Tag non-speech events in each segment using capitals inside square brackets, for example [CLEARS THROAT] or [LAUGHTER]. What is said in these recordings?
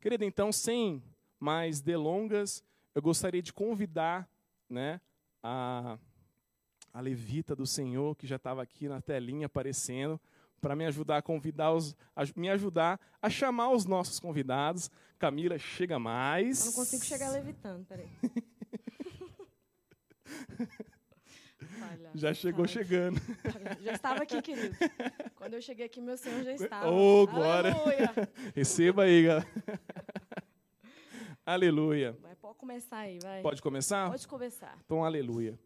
Querida, então, sem mais delongas, eu gostaria de convidar né, a, a levita do Senhor, que já estava aqui na telinha aparecendo, para me ajudar a convidar os, a, me ajudar a chamar os nossos convidados. Camila, chega mais. Eu não consigo chegar levitando, peraí. [LAUGHS] Falha, já chegou falha. chegando. [LAUGHS] Já estava aqui, querido. Quando eu cheguei aqui, meu Senhor já estava. Oh, glória! [LAUGHS] Receba aí, galera. [LAUGHS] aleluia. Vai, pode começar aí, vai. Pode começar? Pode começar. Então, aleluia.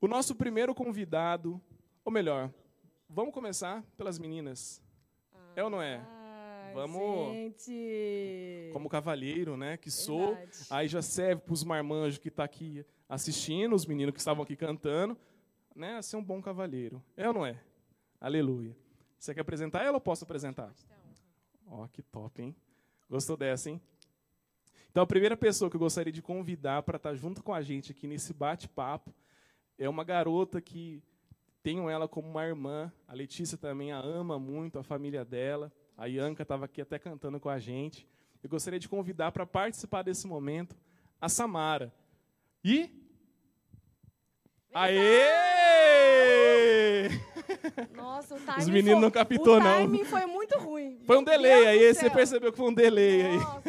O nosso primeiro convidado, ou melhor, vamos começar pelas meninas. Ah, é ou não é? Vamos. Gente. Como cavalheiro, né? Que sou. Aí já serve para os marmanjos que estão tá aqui assistindo, os meninos que estavam aqui cantando, né? A ser um bom cavalheiro. É ou não é? Aleluia. Você quer apresentar ela ou posso apresentar? Ó, oh, que top, hein? Gostou dessa, hein? Então, a primeira pessoa que eu gostaria de convidar para estar tá junto com a gente aqui nesse bate-papo é uma garota que tenho ela como uma irmã. A Letícia também a ama muito, a família dela. A Ianca estava aqui até cantando com a gente. Eu gostaria de convidar para participar desse momento a Samara. E. Aê! Nossa, o timing Os meninos foi, não captou, não. O timing foi muito ruim. Foi um delay aí, você percebeu que foi um delay aí. Nossa,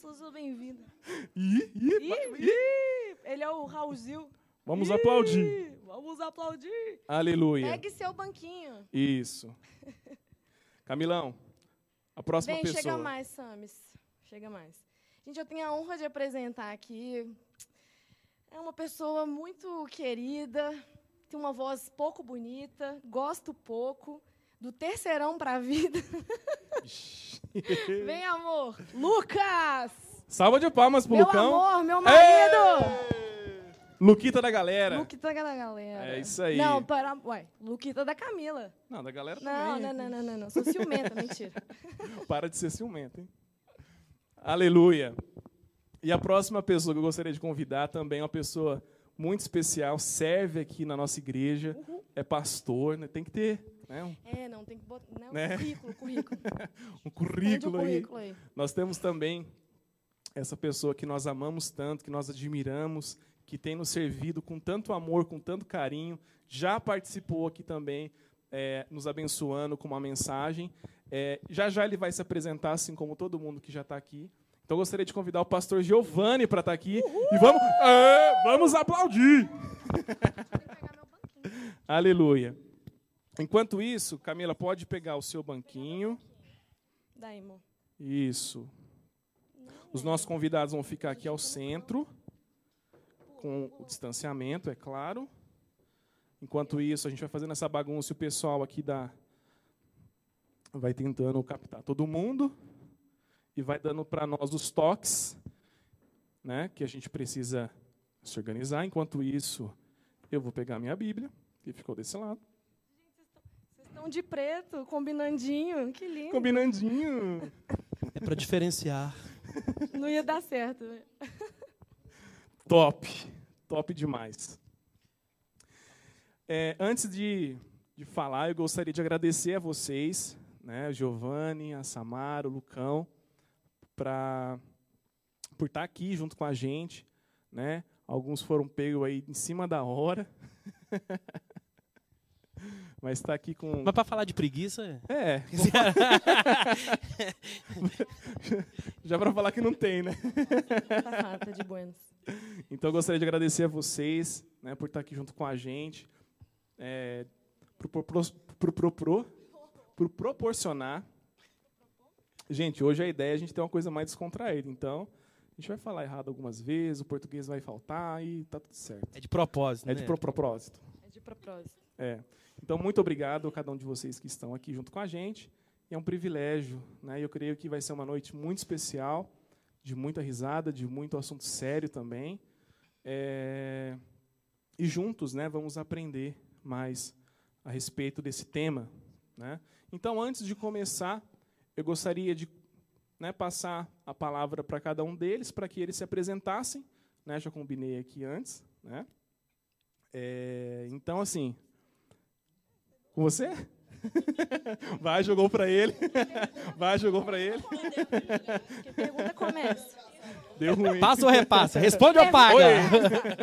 Suzu, ih, ele é o Raulzil. Vamos ih, aplaudir. Vamos aplaudir. Aleluia. Pegue seu banquinho. Isso. Camilão, a próxima Vem, pessoa. chega mais, Samis. Chega mais. Gente, eu tenho a honra de apresentar aqui. É uma pessoa muito querida, tem uma voz pouco bonita, gosto pouco, do terceirão para a vida. Vem, amor. Lucas! Salva de palmas pro meu Lucão. Meu amor, meu marido! Ei! Luquita da galera. Luquita da galera. É isso aí. Não, para. Ué, Luquita da Camila. Não, da galera não, também. Não, não, não, não, não. Sou ciumenta, mentira. [LAUGHS] Para de ser ciumenta, hein? Aleluia. E a próxima pessoa que eu gostaria de convidar também é uma pessoa muito especial, serve aqui na nossa igreja, uhum. é pastor, né? Tem que ter. Né? Um, é, não, tem que botar. Né? Né? currículo, currículo. [LAUGHS] um currículo, um aí. currículo aí. Nós temos também essa pessoa que nós amamos tanto, que nós admiramos, que tem nos servido com tanto amor, com tanto carinho, já participou aqui também, é, nos abençoando com uma mensagem. É, já já ele vai se apresentar, assim como todo mundo que já está aqui. Então gostaria de convidar o pastor Giovanni para estar tá aqui. Uhul! E vamos, é, vamos aplaudir! [LAUGHS] Aleluia. Enquanto isso, Camila, pode pegar o seu banquinho. Daí. Isso. Os nossos convidados vão ficar aqui ao centro com o distanciamento, é claro. Enquanto isso, a gente vai fazendo essa bagunça e o pessoal aqui da vai tentando captar todo mundo e vai dando para nós os toques, né, que a gente precisa se organizar. Enquanto isso, eu vou pegar minha Bíblia, que ficou desse lado. Vocês estão de preto, combinandinho, que lindo. Combinandinho. É para diferenciar. Não ia dar certo. Top, top demais. É, antes de, de falar, eu gostaria de agradecer a vocês, né, Giovanni, a Samara, o Lucão, pra, por estar aqui junto com a gente. Né? Alguns foram pegos aí em cima da hora. [LAUGHS] Mas está aqui com. Mas para falar de preguiça. É. [LAUGHS] Já para falar que não tem, né? Tá, tá de buenos. Então eu gostaria de agradecer a vocês né, por estar aqui junto com a gente. É, por, por, por, por, proporcionar. Gente, hoje a ideia é a gente ter uma coisa mais descontraída. Então, a gente vai falar errado algumas vezes, o português vai faltar e tá tudo certo. É de propósito, É né? de pro propósito. É de propósito. É. Então, muito obrigado a cada um de vocês que estão aqui junto com a gente. É um privilégio, né? Eu creio que vai ser uma noite muito especial, de muita risada, de muito assunto sério também. É... E juntos, né, vamos aprender mais a respeito desse tema, né? Então, antes de começar, eu gostaria de né, passar a palavra para cada um deles, para que eles se apresentassem. Né? Já combinei aqui antes. Né? É, então, assim, com você? [LAUGHS] Vai, jogou para ele. [LAUGHS] Vai, jogou para ele. Que pergunta começa. Deu ruim. Passa ou repassa? Responde ou paga?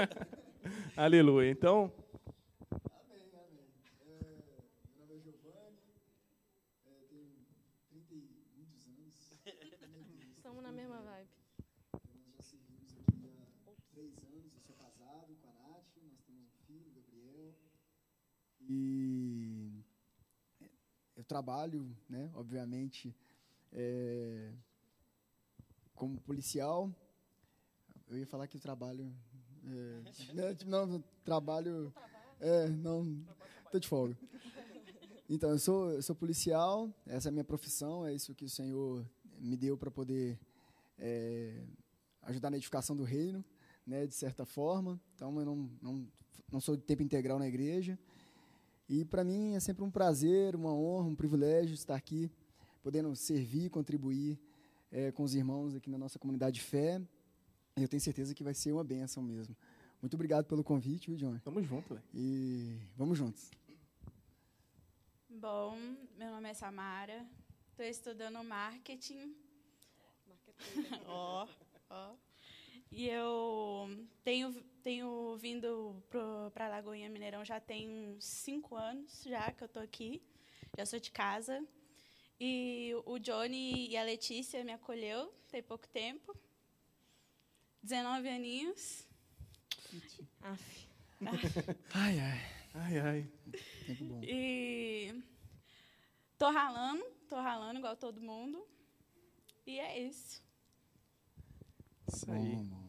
[LAUGHS] Aleluia. Então, Estamos na mesma vibe. Nós já servimos aqui há três anos. Eu sou casado com a Nath, nós temos um filho, Gabriel. E eu trabalho, né, obviamente, é, como policial. Eu ia falar que eu trabalho. É, [LAUGHS] né, tipo, não, trabalho. É, não. Tô de folga. Então, eu sou, eu sou policial, essa é a minha profissão, é isso que o Senhor me deu para poder é, ajudar na edificação do reino, né, de certa forma. Então, eu não, não, não sou de tempo integral na igreja. E para mim é sempre um prazer, uma honra, um privilégio estar aqui, podendo servir, contribuir é, com os irmãos aqui na nossa comunidade de fé. E eu tenho certeza que vai ser uma bênção mesmo. Muito obrigado pelo convite, viu, John? tamo junto, velho. E vamos juntos. Bom, meu nome é Samara, estou estudando marketing. [LAUGHS] Ó, ó. E eu tenho, tenho vindo para Lagoinha Mineirão já tem uns cinco anos já que eu estou aqui. Já sou de casa. E o Johnny e a Letícia me acolheu tem pouco tempo. 19 aninhos. Aff. Ai, ai. Ai, ai. Tempo bom. E tô ralando, tô ralando igual todo mundo. E é isso. Isso aí. Bom, bom.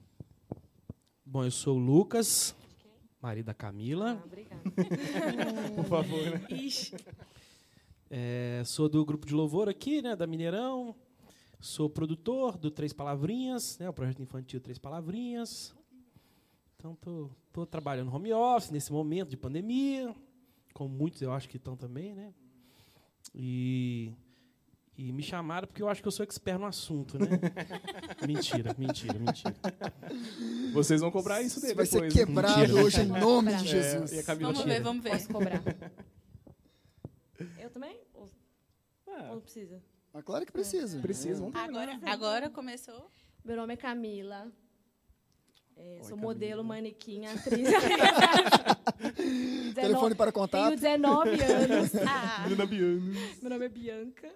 Bom, eu sou o Lucas, marido da Ah, Camila. obrigada. [LAUGHS] Por favor, né? Ixi. É, sou do grupo de louvor aqui, né, da Mineirão. Sou produtor do Três Palavrinhas, né, o projeto infantil Três Palavrinhas. Então, tô, tô trabalhando home office nesse momento de pandemia, como muitos eu acho que estão também, né? E, e me chamaram porque eu acho que eu sou expert no assunto, né? [LAUGHS] mentira, mentira, mentira. Vocês vão cobrar isso dele Vai ser depois. né? quebrado Mentira. hoje em nome de É, Jesus. Camila Vamos tira. ver, vamos ver. Posso cobrar. Eu também? Ou, Ah, ou não precisa? Mas claro que precisa. Precisa, vamos Agora, agora começou. Meu nome é Camila. É, sou Camila. modelo, manequim, [LAUGHS] atriz. [LAUGHS] Telefone para Tenho contato. 19 anos. [LAUGHS] Ah. Meu nome é Bianca.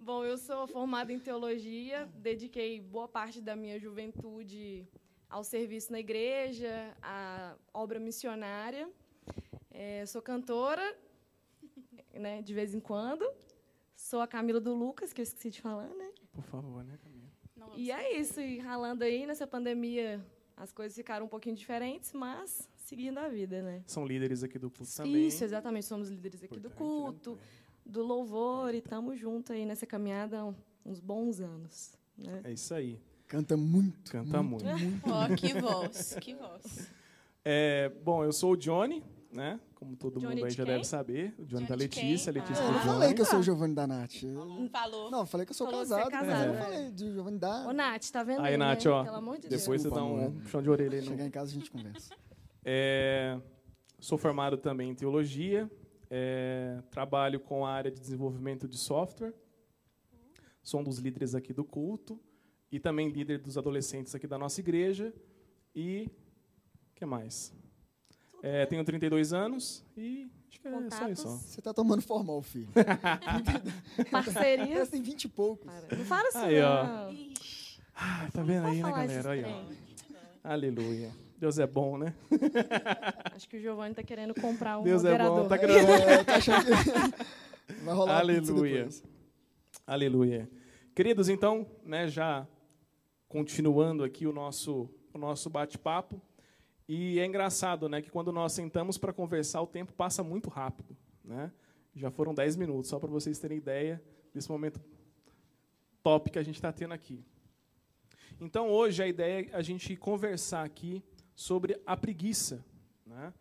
Bom, eu sou formada em teologia, dediquei boa parte da minha juventude ao serviço na igreja, à obra missionária. É, sou cantora, né, de vez em quando. Sou a Camila do Lucas, que eu esqueci de falar, né? Por favor, né, Camila? E é isso, e ralando aí nessa pandemia, as coisas ficaram um pouquinho diferentes, mas seguindo a vida, né? São líderes aqui do culto também. Isso, exatamente. Somos líderes aqui do né? culto, do louvor, e estamos juntos aí nessa caminhada há uns bons anos. Né? É isso aí. Canta muito. Canta muito. Ó, que voz, que voz. [LAUGHS] É, bom, eu sou o Johnny, né? Como todo Johnny mundo aí de já quem? deve saber. O Johnny, Johnny da de Letícia, quem? Letícia Eu do não Ah. Falei que eu sou o Giovanni da Nath. Eu- Falou. Não, eu falei que eu sou Falou você é casado. casado, eu é. não falei de Giovanni da. Ô, Nath, tá vendo Aí, aí, Nath, né? ó, Pelo amor de Depois Desculpa, você dá um puxão de orelha aí. no- Chegar em casa a gente conversa. É, sou formado também em teologia, é, trabalho com a área de desenvolvimento de software, sou um dos líderes aqui do culto e também líder dos adolescentes aqui da nossa igreja. E o que mais? É, tenho 32 anos e acho que é só isso. Você tá tomando formal, filho. [LAUGHS] Parcerias. Você tem 20 e poucos. Para, Não fala assim, Aí, ó. Ah, tá vendo aí, né, galera? Aí, ó. Aleluia. Deus é bom, né? [LAUGHS] Acho que o Giovanni tá querendo comprar um Deus é moderador. bom. Tá querendo... É, tá achando que [LAUGHS] vai rolar Aleluia. Aleluia. Queridos, então, né, já continuando aqui o nosso, o nosso bate-papo. E é engraçado, né, que quando nós sentamos para conversar, o tempo passa muito rápido, né? Já foram 10 minutos, só para vocês terem ideia desse momento top que a gente está tendo aqui. Então, hoje, a ideia é a gente conversar aqui sobre a preguiça, né?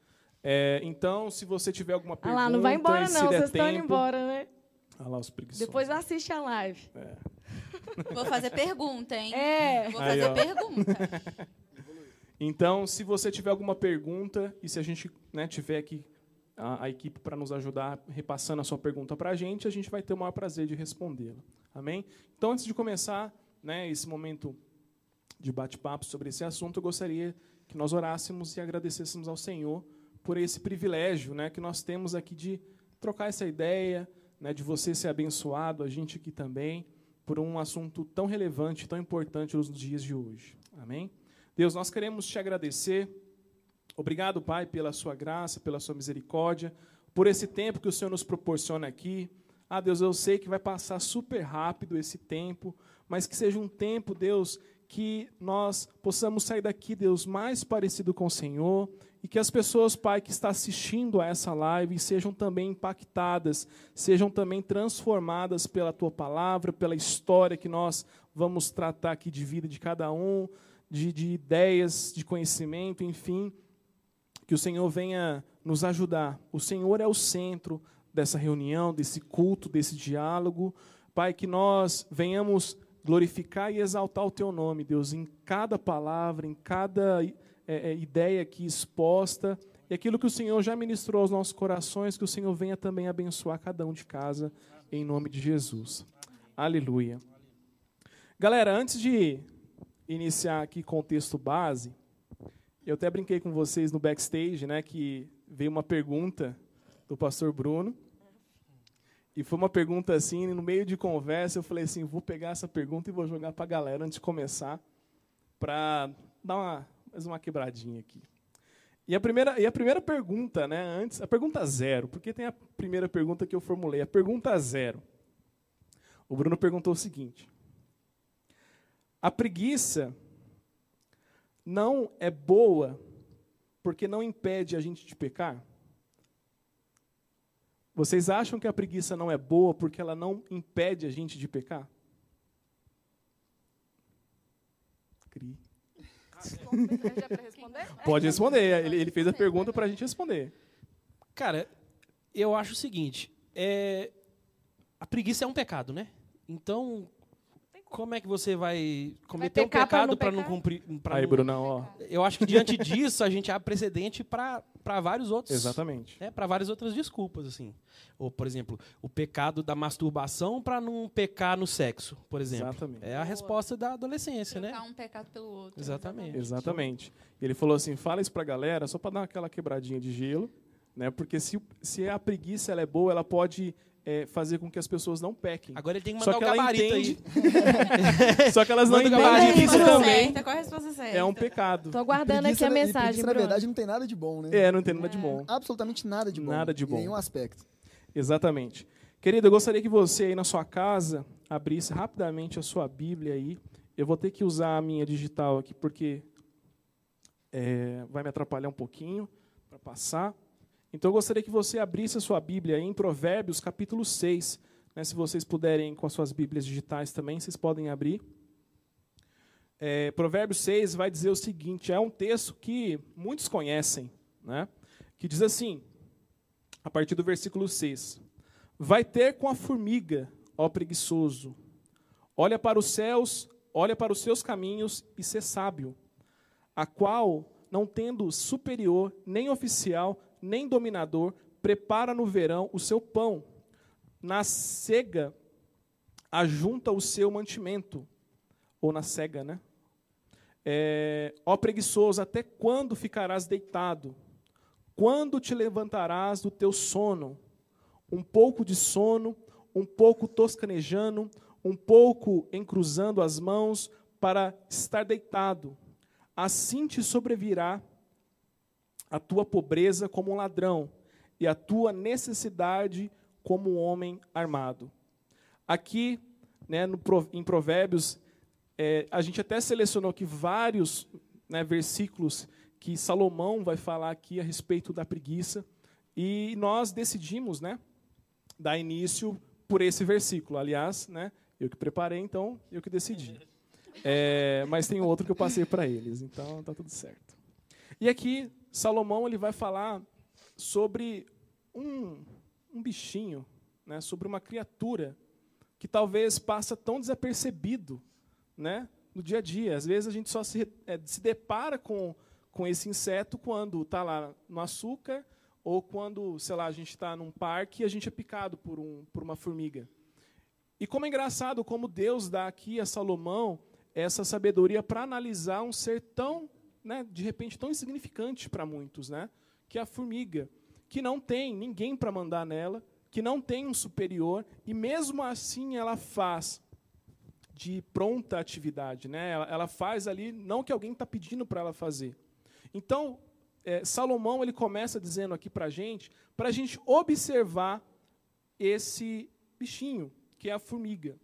É, então, se você tiver alguma Ah pergunta, lá, não vai embora não, vocês estão indo tempo- embora, né? Ah lá, os preguiçosos. Depois assiste a live. É. Vou fazer pergunta, hein? É. Vou Aí, fazer ó. pergunta. [LAUGHS] Então, se você tiver alguma pergunta e se a gente né, tiver que a, a equipe para nos ajudar repassando a sua pergunta para a gente, a gente vai ter o maior prazer de respondê-la. Amém? Então, antes de começar né, esse momento de bate-papo sobre esse assunto, eu gostaria que nós orássemos e agradecêssemos ao Senhor por esse privilégio né, que nós temos aqui de trocar essa ideia, né, de você ser abençoado, a gente aqui também, por um assunto tão relevante, tão importante nos dias de hoje. Amém? Deus, nós queremos te agradecer. Obrigado, Pai, pela sua graça, pela sua misericórdia, por esse tempo que o Senhor nos proporciona aqui. Ah, Deus, eu sei que vai passar super rápido esse tempo, mas que seja um tempo, Deus, que nós possamos sair daqui, Deus, mais parecido com o Senhor, e que as pessoas, Pai, que estão assistindo a essa live sejam também impactadas, sejam também transformadas pela tua palavra, pela história que nós vamos tratar aqui de vida de cada um, de, de ideias, de conhecimento, enfim, que o Senhor venha nos ajudar. O Senhor é o centro dessa reunião, desse culto, desse diálogo. Pai, que nós venhamos glorificar e exaltar o teu nome, Deus, em cada palavra, em cada é, é, ideia aqui exposta, e aquilo que o Senhor já ministrou aos nossos corações, que o Senhor venha também abençoar cada um de casa, em nome de Jesus. Aleluia. Galera, antes de iniciar aqui com o texto base, eu até brinquei com vocês no backstage, né, que veio uma pergunta do pastor Bruno, e foi uma pergunta assim, no meio de conversa, eu falei assim, vou pegar essa pergunta e vou jogar para a galera antes de começar, para dar uma, mais uma quebradinha aqui. E a primeira, e a primeira pergunta, né, antes, a pergunta zero, porque tem a primeira pergunta que eu formulei, a pergunta zero. O Bruno perguntou o seguinte: A preguiça não é boa porque não impede a gente de pecar? Vocês acham que a preguiça não é boa porque ela não impede a gente de pecar? Cri. Pode responder. Ele, ele fez a pergunta para a gente responder. Cara, eu acho o seguinte: é, a preguiça é um pecado, né? Então, como é que você vai cometer vai um pecado para não, não, cumprir? Aí, não... Brunão, ó. Eu acho que diante disso a gente abre precedente para vários outros. Exatamente. Né, para várias outras desculpas, assim. Ou, por exemplo, o pecado da masturbação para não pecar no sexo, por exemplo. Exatamente. É a resposta da adolescência, Trocar né? um pecado pelo outro. Exatamente. Exatamente. E ele falou assim: fala isso para a galera, só para dar aquela quebradinha de gelo, né? Porque se, se a preguiça ela é boa, ela pode é, fazer com que as pessoas não pequem. Agora ele tem que mandar Só que o gabarito entende... aí. [LAUGHS] Só que elas não entendem que isso também qual a resposta certa? é um pecado. Tô aguardando aqui a mensagem, preguiça, na verdade, não tem nada de bom, né? É, não tem nada de bom. Absolutamente nada de bom. Nada de bom. Em nenhum aspecto. Exatamente. Querido, eu gostaria que você aí na sua casa abrisse rapidamente a sua Bíblia aí. Eu vou ter que usar a minha digital aqui porque é, vai me atrapalhar um pouquinho para passar. Então eu gostaria que você abrisse a sua Bíblia em Provérbios, capítulo 6. Né, se vocês puderem, com as suas Bíblias digitais também, vocês podem abrir. É, Provérbios 6 vai dizer o seguinte: é um texto que muitos conhecem, né, que diz assim, a partir do versículo 6: Vai ter com a formiga, ó preguiçoso, olha para os céus, olha para os seus caminhos e ser sábio, a qual, não tendo superior nem oficial, nem dominador, prepara no verão o seu pão. Na cega, ajunta o seu mantimento. Ou na cega, né? É, ó preguiçoso, até quando ficarás deitado? Quando te levantarás do teu sono? Um pouco de sono, um pouco toscanejando, um pouco encruzando as mãos para estar deitado. Assim te sobrevirá a tua pobreza como um ladrão e a tua necessidade como um homem armado. Aqui, né, no, em Provérbios, é, a gente até selecionou aqui vários né, versículos que Salomão vai falar aqui a respeito da preguiça, e nós decidimos né, dar início por esse versículo. Aliás, né, eu que preparei, então eu que decidi. É, mas tem outro que eu passei para eles, então está tudo certo. E aqui Salomão ele vai falar sobre um, um bichinho, né, sobre uma criatura que talvez passa tão desapercebido né, no dia a dia. Às vezes a gente só se, é, se depara com, com esse inseto quando está lá no açúcar ou quando, sei lá, a gente está num parque e a gente é picado por, um, por uma formiga. E como é engraçado como Deus dá aqui a Salomão essa sabedoria para analisar um ser tão, né, de repente, tão insignificante para muitos, né, que é a formiga, que não tem ninguém para mandar nela, que não tem um superior, e mesmo assim ela faz de pronta atividade. Né? Ela, ela faz ali, não que alguém está pedindo para ela fazer. Então, é, Salomão ele começa dizendo aqui para gente, para a gente observar esse bichinho, que é a formiga,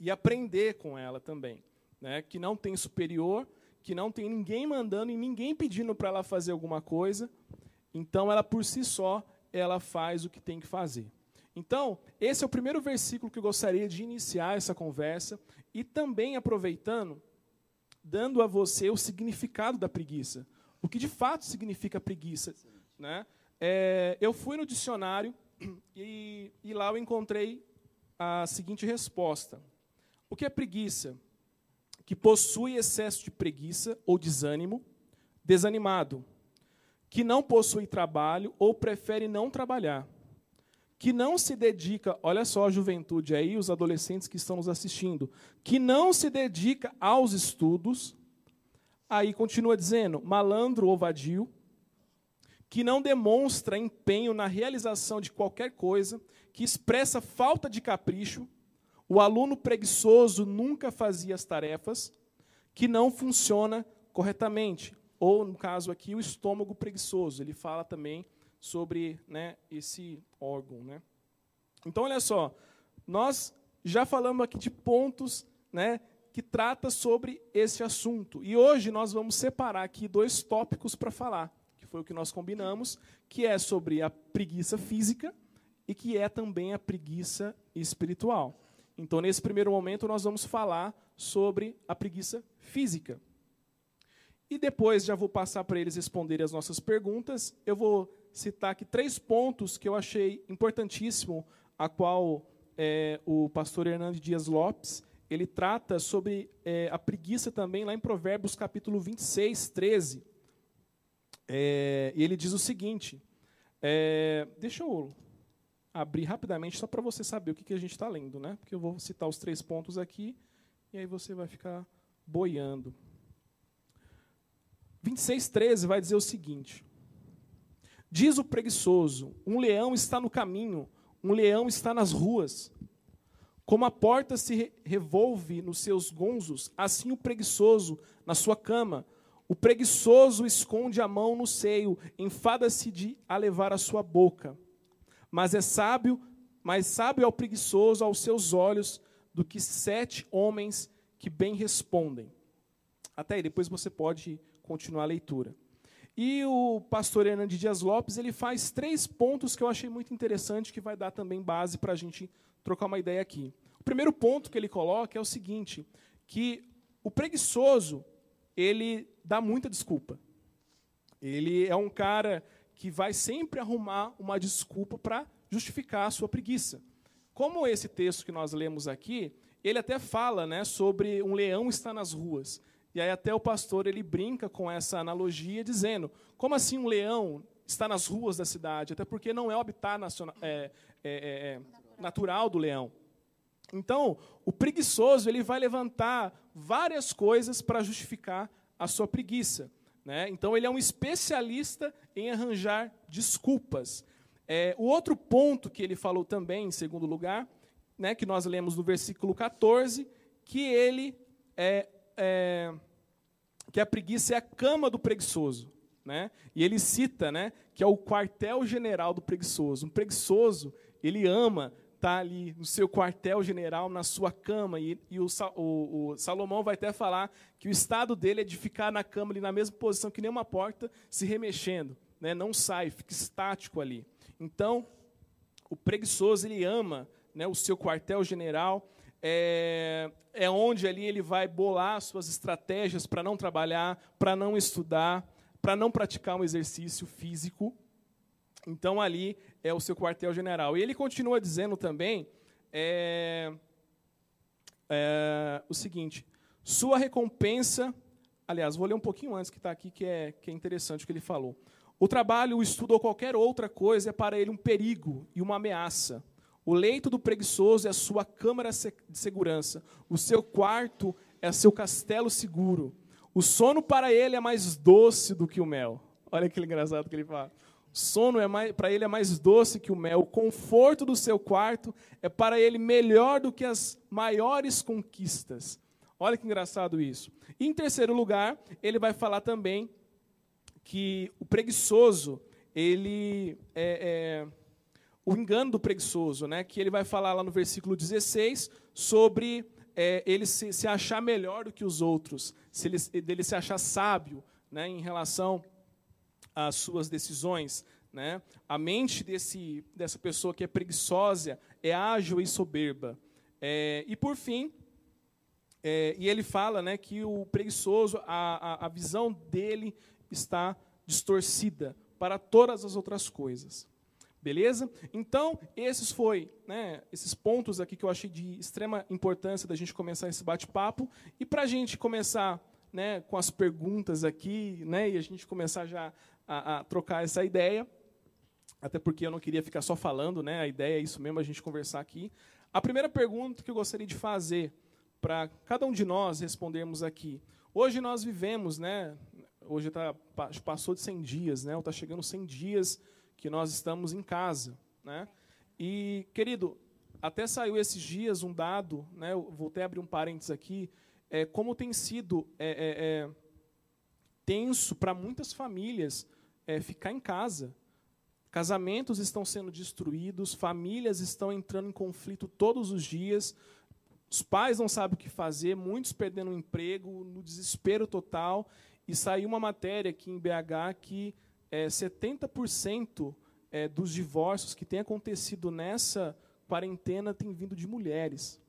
e aprender com ela também. Né? Que não tem superior, que não tem ninguém mandando e ninguém pedindo para ela fazer alguma coisa. Então, ela por si só, ela faz o que tem que fazer. Então, esse é o primeiro versículo que eu gostaria de iniciar essa conversa e também aproveitando, dando a você o significado da preguiça. O que de fato significa preguiça. Né? É, eu fui no dicionário [CLEARS THROAT] e, e lá eu encontrei a seguinte resposta: O que é preguiça? Que possui excesso de preguiça ou desânimo, desanimado, que não possui trabalho ou prefere não trabalhar que não se dedica, olha só a juventude aí, os adolescentes que estão nos assistindo, que não se dedica aos estudos, aí continua dizendo, malandro ou vadio, que não demonstra empenho na realização de qualquer coisa, que expressa falta de capricho, o aluno preguiçoso nunca fazia as tarefas, que não funciona corretamente, ou no caso aqui o estômago preguiçoso, ele fala também sobre né, esse órgão. Né? Então, olha só, nós já falamos aqui de pontos né, que trata sobre esse assunto. E hoje nós vamos separar aqui dois tópicos para falar, que foi o que nós combinamos, que é sobre a preguiça física e que é também a preguiça espiritual. Então, nesse primeiro momento, nós vamos falar sobre a preguiça física. E depois já vou passar para eles responderem as nossas perguntas. Eu vou citar aqui três pontos que eu achei importantíssimo, a qual é, o pastor Hernando Dias Lopes ele trata sobre é, a preguiça também lá em Provérbios capítulo 26, 13. É, e ele diz o seguinte, é, deixa eu abrir rapidamente só para você saber o que, que a gente está lendo, né? porque eu vou citar os três pontos aqui e aí você vai ficar boiando. 26, 13 vai dizer o seguinte: Diz o preguiçoso: um leão está no caminho, um leão está nas ruas. Como a porta se revolve nos seus gonzos, assim o preguiçoso na sua cama. O preguiçoso esconde a mão no seio, enfada-se de a levar a sua boca. Mas é sábio, mais sábio é o preguiçoso aos seus olhos do que sete homens que bem respondem. Até aí, depois você pode continuar a leitura. E o pastor Hernandes Dias Lopes ele faz três pontos que eu achei muito interessante, que vai dar também base para a gente trocar uma ideia aqui. O primeiro ponto que ele coloca é o seguinte, que o preguiçoso, ele dá muita desculpa. Ele é um cara que vai sempre arrumar uma desculpa para justificar a sua preguiça. Como esse texto que nós lemos aqui, ele até fala né, sobre um leão estar nas ruas. E aí até o pastor ele brinca com essa analogia, dizendo: como assim um leão está nas ruas da cidade? Até porque não é o habitat nacional, é, é, é, é, natural do leão. Então, o preguiçoso ele vai levantar várias coisas para justificar a sua preguiça. Né? Então, ele é um especialista em arranjar desculpas. É, o outro ponto que ele falou também, em segundo lugar, né, que nós lemos no versículo 14, que ele é, é, que a preguiça é a cama do preguiçoso. Né? E ele cita né, que é o quartel-general do preguiçoso. Um preguiçoso, ele ama estar tá ali no seu quartel-general, na sua cama. E, e o, o, o, Salomão vai até falar que o estado dele é de ficar na cama, ali, na mesma posição que nem uma porta, se remexendo. Né? Não sai, fica estático ali. Então, o preguiçoso, ele ama né, o seu quartel-general, é, é onde ali ele vai bolar suas estratégias para não trabalhar, para não estudar, para não praticar um exercício físico. Então ali é o seu quartel-general. E ele continua dizendo também é, é, o seguinte: sua recompensa. Aliás, vou ler um pouquinho antes que está aqui, que é, que é interessante o que ele falou. O trabalho, o estudo ou qualquer outra coisa é para ele um perigo e uma ameaça. O leito do preguiçoso é a sua câmara de segurança. O seu quarto é seu castelo seguro. O sono para ele é mais doce do que o mel. Olha que engraçado que ele fala. Sono é para ele é mais doce que o mel. O conforto do seu quarto é para ele melhor do que as maiores conquistas. Olha que engraçado isso. Em terceiro lugar, ele vai falar também que o preguiçoso, ele é, é, o engano do preguiçoso, né? Que ele vai falar lá no versículo 16 sobre é, ele se, se, achar melhor do que os outros, se ele, dele se achar sábio, né? Em relação às suas decisões, né? A mente desse dessa pessoa que é preguiçosa é ágil e soberba. É, e por fim, é, e ele fala né, que o preguiçoso, a, a, a visão dele está distorcida para todas as outras coisas. Beleza? Então, esses foi, né, esses pontos aqui que eu achei de extrema importância da gente começar esse bate-papo. E para a gente começar né, com as perguntas aqui, né, e a gente começar já a, a, trocar essa ideia, até porque eu não queria ficar só falando, né, a ideia é isso mesmo, a gente conversar aqui. A primeira pergunta que eu gostaria de fazer para cada um de nós respondermos aqui. Hoje nós vivemos, né, hoje tá, passou de 100 dias, né? Está chegando 100 dias que nós estamos em casa, né? E querido, até saiu esses dias um dado, né? Eu voltei a abrir um parênteses aqui, é, como tem sido é, é, é tenso para muitas famílias é, ficar em casa. Casamentos estão sendo destruídos, famílias estão entrando em conflito todos os dias, os pais não sabem o que fazer, muitos perdendo o emprego, no desespero total. E saiu uma matéria aqui em BH que é, 70% é, dos divórcios que têm acontecido nessa quarentena têm vindo de mulheres.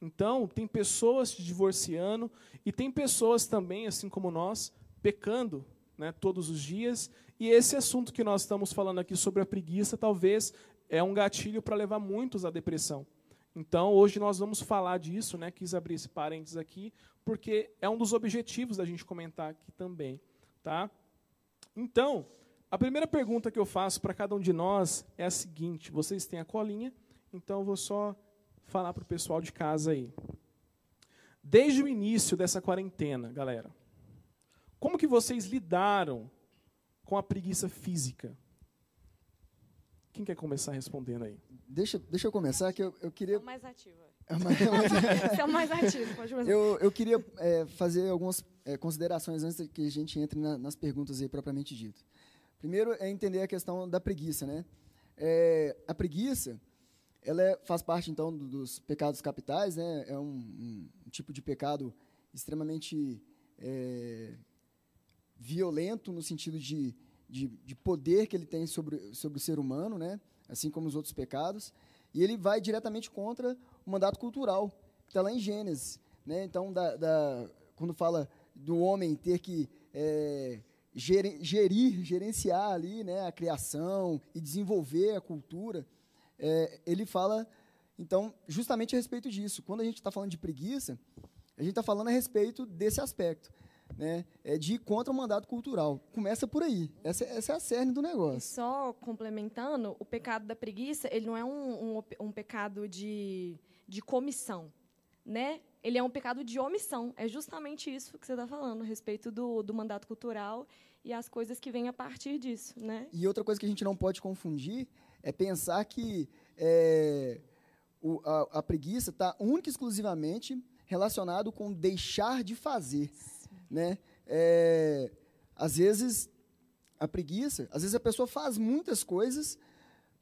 Então, tem pessoas se divorciando e tem pessoas também, assim como nós, pecando né, todos os dias. E esse assunto que nós estamos falando aqui sobre a preguiça, talvez é um gatilho para levar muitos à depressão. Então, hoje nós vamos falar disso, né? Quis abrir esse parênteses aqui, porque é um dos objetivos da gente comentar aqui também, tá? Então, a primeira pergunta que eu faço para cada um de nós é a seguinte: vocês têm a colinha, então eu vou só falar para o pessoal de casa aí. Desde o início dessa quarentena, galera, como que vocês lidaram com a preguiça física? Quem quer começar respondendo aí? Deixa, deixa eu começar, que eu, eu queria... É o mais ativo. É mais, [LAUGHS] Você é o mais ativo, pode começar. Eu, eu queria é, fazer algumas é, considerações antes que a gente entre na, nas perguntas aí propriamente dito. Primeiro é entender a questão da preguiça, né? É, a preguiça, ela é, faz parte, então, dos pecados capitais, né? É um, um, um tipo de pecado extremamente é, violento no sentido de de, de poder que ele tem sobre, sobre o ser humano, né? assim como os outros pecados, e ele vai diretamente contra o mandato cultural, que está lá em Gênesis. Né? Então, da, da, quando fala do homem ter que é, gerir, gerenciar ali né, a criação e desenvolver a cultura, é, ele fala, então, justamente a respeito disso. Quando a gente está falando de preguiça, a gente está falando a respeito desse aspecto né, é de ir contra o mandato cultural. Começa por aí. Essa, essa é a cerne do negócio. E só complementando, o pecado da preguiça, ele não é um, um, um pecado de, de comissão, né? Ele é um pecado de omissão. É justamente isso que você está falando, a respeito do, do mandato cultural e as coisas que vêm a partir disso, né? E outra coisa que a gente não pode confundir é pensar que é, o, a, a preguiça está única e exclusivamente relacionado com deixar de fazer né? É, às vezes a preguiça, às vezes a pessoa faz muitas coisas,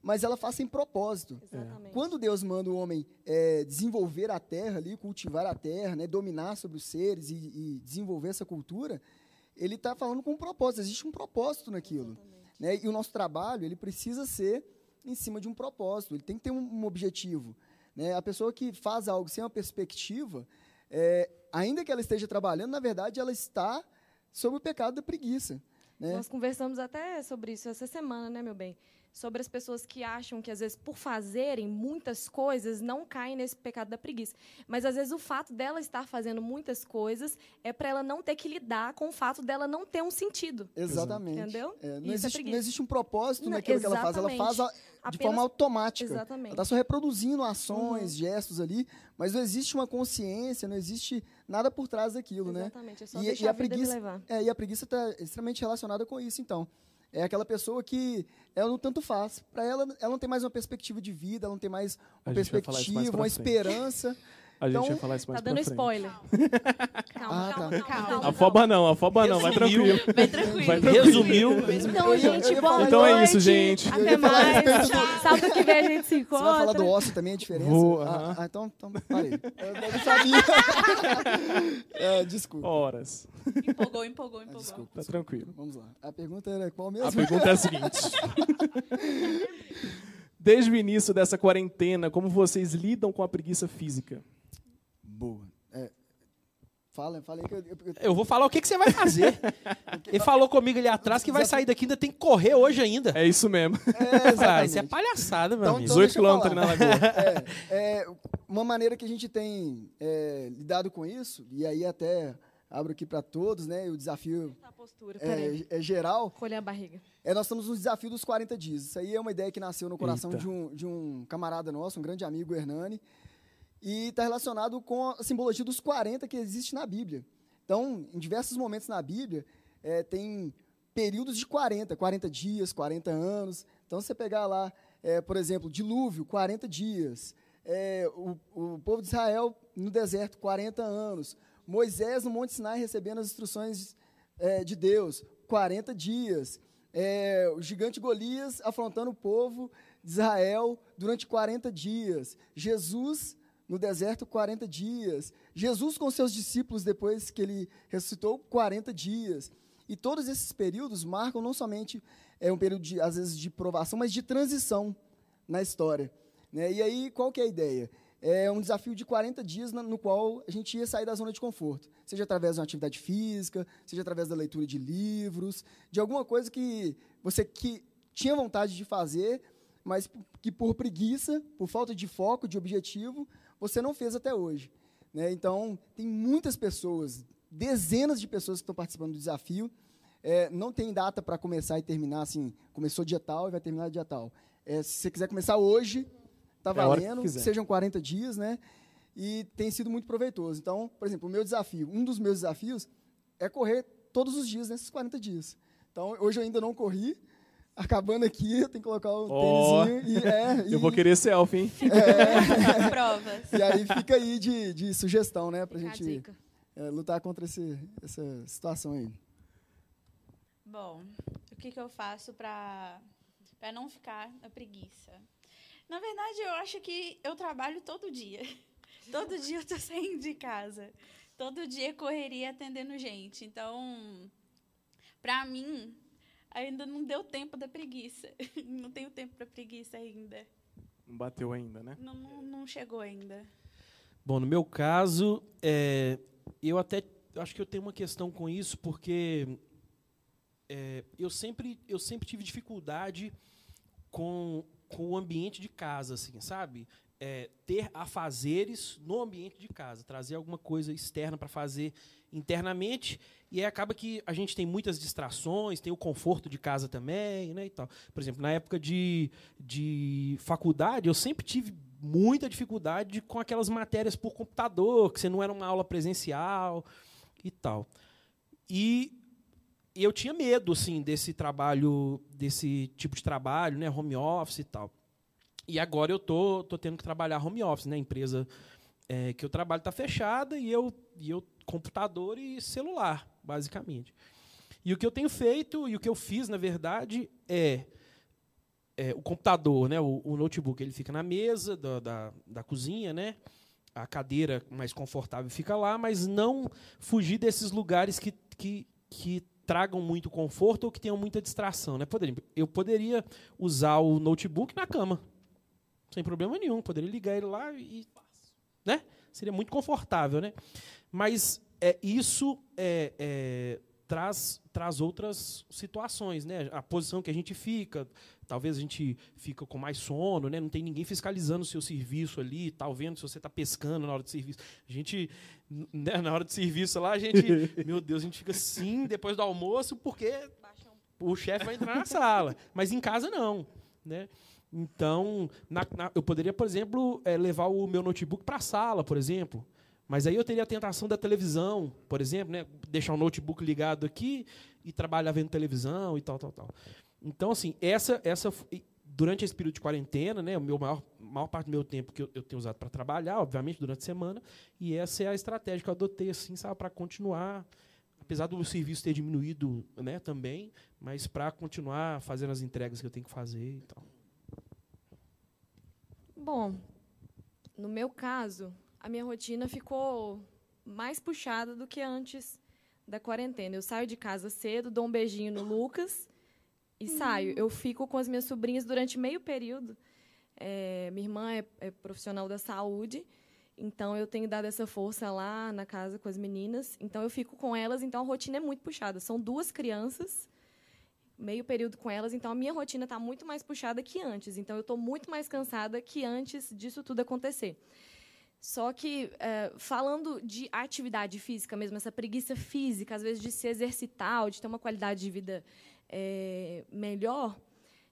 mas ela faz sem propósito. Exatamente. Quando Deus manda o homem é, desenvolver a terra ali, cultivar a terra, né, dominar sobre os seres e, e desenvolver essa cultura, ele está falando com um propósito. Existe um propósito naquilo, né? E o nosso trabalho ele precisa ser em cima de um propósito. Ele tem que ter um, um objetivo. Né? A pessoa que faz algo sem uma perspectiva, é, ainda que ela esteja trabalhando, na verdade, ela está sob o pecado da preguiça. Né? Nós conversamos até sobre isso essa semana, né, meu bem? sobre as pessoas que acham que, às vezes, por fazerem muitas coisas, não caem nesse pecado da preguiça. Mas, às vezes, o fato dela estar fazendo muitas coisas é para ela não ter que lidar com o fato dela não ter um sentido. Exatamente. Entendeu? É, não, é existe, não preguiça. existe um propósito Não, naquilo que ela faz. Ela faz a- de Apenas- forma automática. Ela Exatamente. está só reproduzindo ações, Uhum. gestos ali, mas não existe uma consciência, não existe nada por trás daquilo, né? Exatamente. É só E- deixar e a preguiça- me levar. É, e a preguiça está extremamente relacionada com isso, então. É aquela pessoa que ela não tanto faz. Para ela, ela não tem mais uma perspectiva de vida, ela não tem mais uma mais perspectiva, pra uma frente. esperança. [LAUGHS] A gente Então, vai falar isso mais Tá dando spoiler. Ah, Calma, tá. calma, calma, calma. Afoba não, afoba não, vai tranquilo. Bem tranquilo. Vai tranquilo. Resumiu. Então, gente, boa falar- Então é isso, noite. gente. Até mais. Sábado que vem a gente se Você vai falar do encontra. ócio também, a diferença? Vou, ah, ah, então, então, parei. Eu não sabia. [LAUGHS] É, desculpa. Horas. Empolgou, empolgou, empolgou. Desculpa. Tá tranquilo. Vamos lá. A pergunta era qual mesmo? A pergunta é a seguinte. [LAUGHS] Desde o início dessa quarentena, como vocês lidam com a preguiça física? Boa. É, fala, fala aí que eu, eu- eu- Eu vou falar o que, que você vai fazer. [LAUGHS] Ele falou comigo ali atrás que vai sair daqui, ainda tem que correr hoje ainda. É isso mesmo. É, [LAUGHS] Ah, exatamente. isso é palhaçada, meu Então- amigo. então 18 deixa eu quilômetros na lagoa. [LAUGHS] É, é, uma maneira que a gente tem é, lidado com isso, e aí até abro aqui para todos, né? O desafio postura, é, é geral. Colher a barriga. É, nós estamos no desafio dos 40 dias. Isso aí é uma ideia que nasceu no coração Eita. de um, de um camarada nosso, um grande amigo, o Hernani, e está relacionado com a simbologia dos 40 que existe na Bíblia. Então, em diversos momentos na Bíblia, é, tem períodos de 40, 40 dias, 40 anos. Então, se você pegar lá, é, por exemplo, dilúvio, 40 dias. É, o, o povo de Israel no deserto, 40 anos. Moisés no Monte Sinai recebendo as instruções de Deus, 40 dias. O gigante Golias afrontando o povo de Israel durante 40 dias. Jesus no deserto, 40 dias. Jesus com seus discípulos depois que ele ressuscitou, 40 dias. E todos esses períodos marcam não somente é um período, de, às vezes, de provação, mas de transição na história. Né? E aí, qual que é a ideia? É um desafio de 40 dias no qual a gente ia sair da zona de conforto. Seja através de uma atividade física, seja através da leitura de livros, de alguma coisa que você que tinha vontade de fazer, mas que por preguiça, por falta de foco, de objetivo, você não fez até hoje. Né? Então, tem muitas pessoas, dezenas de pessoas que estão participando do desafio. É, não tem data para começar e terminar assim, começou dia tal e vai terminar dia tal. É, se você quiser começar hoje, tá É valendo, quiser. sejam 40 dias, né? E tem sido muito proveitoso. Então, por exemplo, o meu desafio, um dos meus desafios é correr todos os dias nesses 40 dias. Então, hoje eu ainda não corri. Acabando aqui, eu tenho que colocar o tênisinho e, é, [LAUGHS] Eu vou querer selfie, hein? Provas. e aí fica aí de, de sugestão, né? Pra gente é, lutar contra esse, essa situação aí. Bom, o que, que eu faço para para não ficar na preguiça? Na verdade, eu acho que eu trabalho todo dia. [LAUGHS] Todo dia eu tô [LAUGHS] saindo de casa. Todo dia é correria atendendo gente. Então, para mim, ainda não deu tempo da preguiça. [LAUGHS] Não tenho tempo para preguiça ainda. Não bateu ainda, né? Não, não, não chegou ainda. Bom, no meu caso, é, eu até acho que eu tenho uma questão com isso, porque é, eu, sempre, eu sempre tive dificuldade com, com o ambiente de casa, assim, sabe? É, ter afazeres no ambiente de casa, trazer alguma coisa externa para fazer internamente, e acaba que a gente tem muitas distrações, tem o conforto de casa também, né, e tal. Por exemplo, na época de, de faculdade, eu sempre tive muita dificuldade com aquelas matérias por computador, que você não era uma aula presencial e tal. E eu tinha medo, assim, desse trabalho, desse tipo de trabalho, né, home office e tal. E agora eu tô, tô tendo que trabalhar home office, né? A empresa é, que eu trabalho está fechada e eu, e eu computador e celular, basicamente. E o que eu tenho feito e o que eu fiz, na verdade, é, é o computador, né? O, o notebook, ele fica na mesa da, da, da cozinha, né? A cadeira mais confortável fica lá, mas não fugir desses lugares que, que, que tragam muito conforto ou que tenham muita distração, né? Poderia, eu poderia usar o notebook na cama, sem problema nenhum. Poderia ligar ele lá e, né? Seria muito confortável, né? Mas é, isso é, é, traz, traz outras situações, né? A posição que a gente fica, talvez a gente fica com mais sono, né? Não tem ninguém fiscalizando o seu serviço ali, tal, vendo se você está pescando na hora de serviço. A gente, né, na hora de serviço lá, a gente, [LAUGHS] meu Deus, a gente fica assim depois do almoço, porque o chefe vai entrar na sala. Mas em casa não, né? Então, na, na, eu poderia, por exemplo, é, levar o meu notebook para a sala, por exemplo. Mas aí eu teria a tentação da televisão, por exemplo, né? deixar o notebook ligado aqui e trabalhar vendo televisão e tal, tal, tal. Então, assim, essa, essa durante esse período de quarentena, né, o meu maior, maior parte do meu tempo que eu, eu tenho usado para trabalhar, obviamente, durante a semana, e essa é a estratégia que eu adotei, assim, sabe, para continuar, apesar do serviço ter diminuído, né, também, mas para continuar fazendo as entregas que eu tenho que fazer e tal. Bom, no meu caso, a minha rotina ficou mais puxada do que antes da quarentena. Eu saio de casa cedo, dou um beijinho no Lucas e uhum. saio. Eu fico com as minhas sobrinhas durante meio período. É, minha irmã é, é, profissional da saúde, então eu tenho dado essa força lá na casa com as meninas. Então eu fico com elas, então a rotina é muito puxada. São duas crianças, meio período com elas, então a minha rotina está muito mais puxada que antes. Então eu estou muito mais cansada que antes disso tudo acontecer. Só que, é, falando de atividade física mesmo, essa preguiça física, às vezes de se exercitar, ou de ter uma qualidade de vida é, melhor,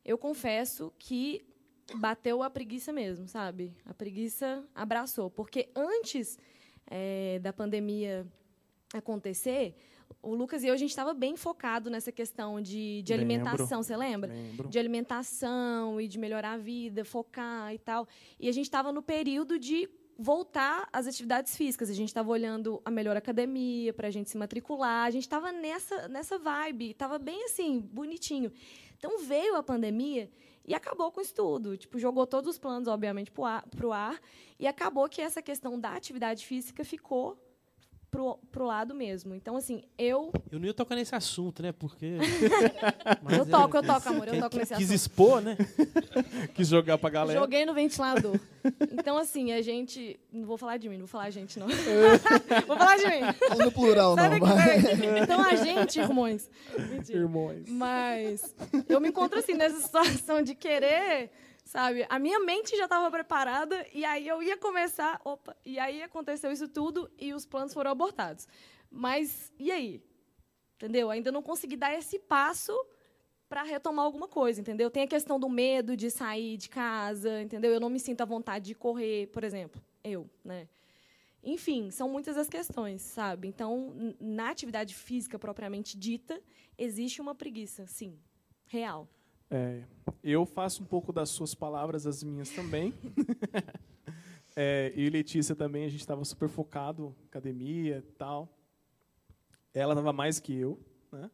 eu confesso que bateu a preguiça mesmo, sabe? A preguiça abraçou. Porque antes é, da pandemia acontecer, o Lucas e eu, a gente estava bem focado nessa questão de, de alimentação, você lembra? Lembro. De alimentação e de melhorar a vida, focar e tal. E a gente estava no período de voltar às atividades físicas. A gente estava olhando a melhor academia para a gente se matricular. A gente estava nessa, nessa vibe, estava bem assim, bonitinho. Então veio a pandemia e acabou com isso tudo. Tipo, jogou todos os planos, obviamente, para o ar. E acabou que essa questão da atividade física ficou pro, pro lado mesmo. Então, assim, eu. Eu não ia tocar nesse assunto, né? Porque. [LAUGHS] eu toco, eu toco, amor. Eu toco nesse quis assunto. Quis expor, né? [LAUGHS] quis jogar pra galera. Joguei no ventilador. Então, assim, a gente. Não vou falar de mim, não vou falar a gente, não. [LAUGHS] vou falar de mim. No plural, não. Mas... Então, a gente, irmãos. Mentira. Irmãos. Mas eu me encontro, assim, nessa situação de querer sabe? A minha mente já estava preparada e aí eu ia começar, opa, e aí aconteceu isso tudo e os planos foram abortados. Mas e aí? Entendeu? Ainda não consegui dar esse passo para retomar alguma coisa, entendeu? Tem a questão do medo de sair de casa, entendeu? Eu não me sinto à vontade de correr, por exemplo, eu, né? Enfim, são muitas as questões, sabe? Então, na atividade física propriamente dita, existe uma preguiça, sim, real. É, eu faço um pouco das suas palavras as minhas também. [LAUGHS] é, e Letícia também, a gente estava super focado, academia e tal. Ela estava mais que eu. Né?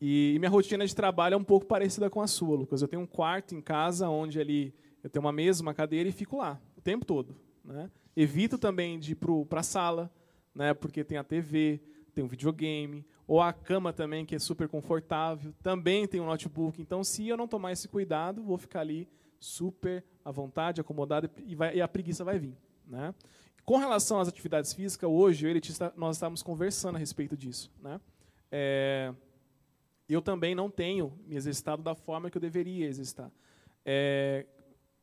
E, e minha rotina de trabalho é um pouco parecida com a sua, Lucas. Eu tenho um quarto em casa onde ali eu tenho uma mesa, uma cadeira e fico lá o tempo todo. Né? Evito também de ir para a sala, né? porque tem a TV, tem um videogame, ou a cama também, que é super confortável, também tem um notebook. Então, se eu não tomar esse cuidado, vou ficar ali super à vontade, acomodado, e, vai, e a preguiça vai vir. Né? Com relação às atividades físicas, hoje eu e Letícia, nós estávamos conversando a respeito disso. Né? É, eu também não tenho me exercitado da forma que eu deveria exercitar. É,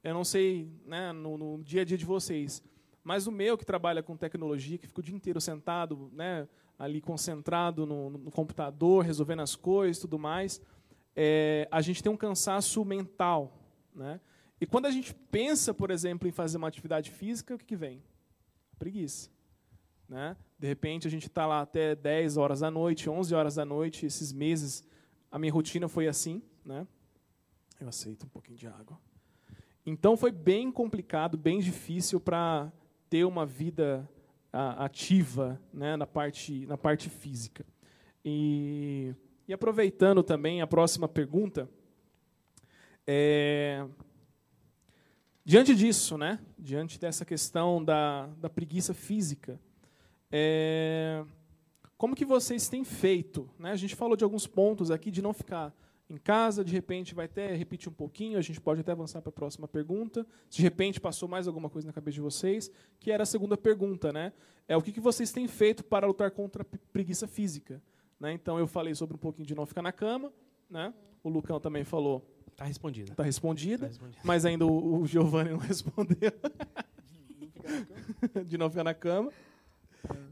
eu não sei né, no, no, dia a dia de vocês, mas o meu que trabalha com tecnologia, que fica o dia inteiro sentado, né, ali concentrado no, no computador, resolvendo as coisas tudo mais, é, a gente tem um cansaço mental. Né? E quando a gente pensa, por exemplo, em fazer uma atividade física, o que, que vem? Preguiça. Né? De repente, a gente está lá até 10 horas da noite, 11 horas da noite, esses meses, a minha rotina foi assim. Né? Eu aceito um pouquinho de água. Então, foi bem complicado, bem difícil para ter uma vida ativa né, na, parte, na parte física. E, e aproveitando também a próxima pergunta, é, diante disso, né, diante dessa questão da, da preguiça física, é, como que vocês têm feito? Né? A gente falou de alguns pontos aqui de não ficar em casa, de repente vai até repetir um pouquinho, a gente pode até avançar para a próxima pergunta. Se de repente passou mais alguma coisa na cabeça de vocês, que era a segunda pergunta, né? É o que, que vocês têm feito para lutar contra a preguiça física? Né? Então, eu falei sobre um pouquinho de não ficar na cama. Né? O Lucão também falou. Está respondida. Está respondida, Tá respondida. mas ainda o, o Giovanni não [LAUGHS] respondeu. de não ficar na cama.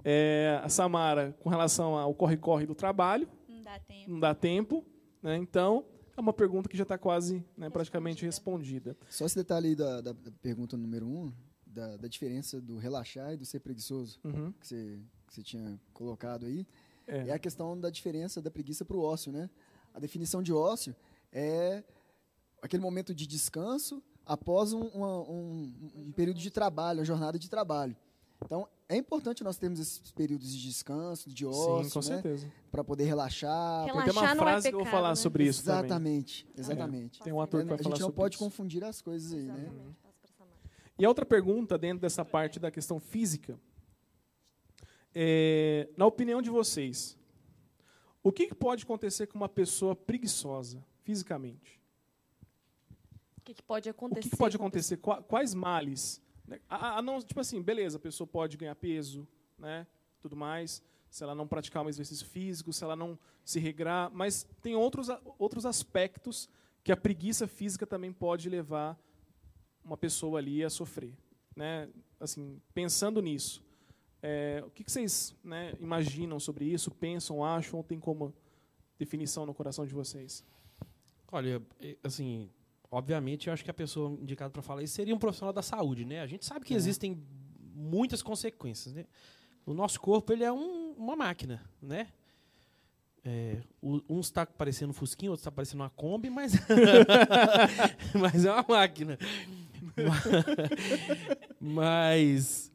É, a Samara, com relação ao corre-corre do trabalho, Não dá tempo. não dá tempo. Né? Então, é uma pergunta que já está quase né, praticamente respondida. Só esse detalhe aí da, da- da pergunta número um, da, da diferença do relaxar e do ser preguiçoso, Uhum. que você, que você tinha colocado aí, É. é a questão da diferença da preguiça para o ócio, né? A definição de ócio é aquele momento de descanso após um, uma- um- um período de trabalho, uma jornada de trabalho. Então, é importante nós termos esses períodos de descanso, de ócio, Sim, com né? certeza. para poder relaxar. Relaxar Tem uma não é frase que eu vou pecado, falar né? sobre isso também. Exatamente, exatamente. Tem um ator que vai a falar gente não sobre pode isso. confundir as coisas aí, né? Exatamente. E a outra pergunta, dentro dessa parte da questão física, é, na opinião de vocês, o que, que pode acontecer com uma pessoa preguiçosa, fisicamente? O que, que pode O acontecer? que, que pode a acontecer? Qua- Quais males? Né? A, a- não, tipo assim, beleza, a pessoa pode ganhar peso, né, tudo mais, se ela não praticar um exercício físico, se ela não se regrar, mas tem outros, outros aspectos que a preguiça física também pode levar uma pessoa ali a sofrer. Né? Assim, pensando nisso, é, o que, vocês né, imaginam sobre isso, pensam, acham, ou tem como definição no coração de vocês? Olha, eh, assim, obviamente, eu acho que a pessoa indicada para falar isso seria um profissional da saúde, né? A gente sabe que existem muitas consequências, né? O nosso corpo, ele é um- uma máquina, né? É, uns está parecendo um fusquinho, outros está parecendo uma Kombi, mas, [LAUGHS] mas é uma máquina. [LAUGHS] mas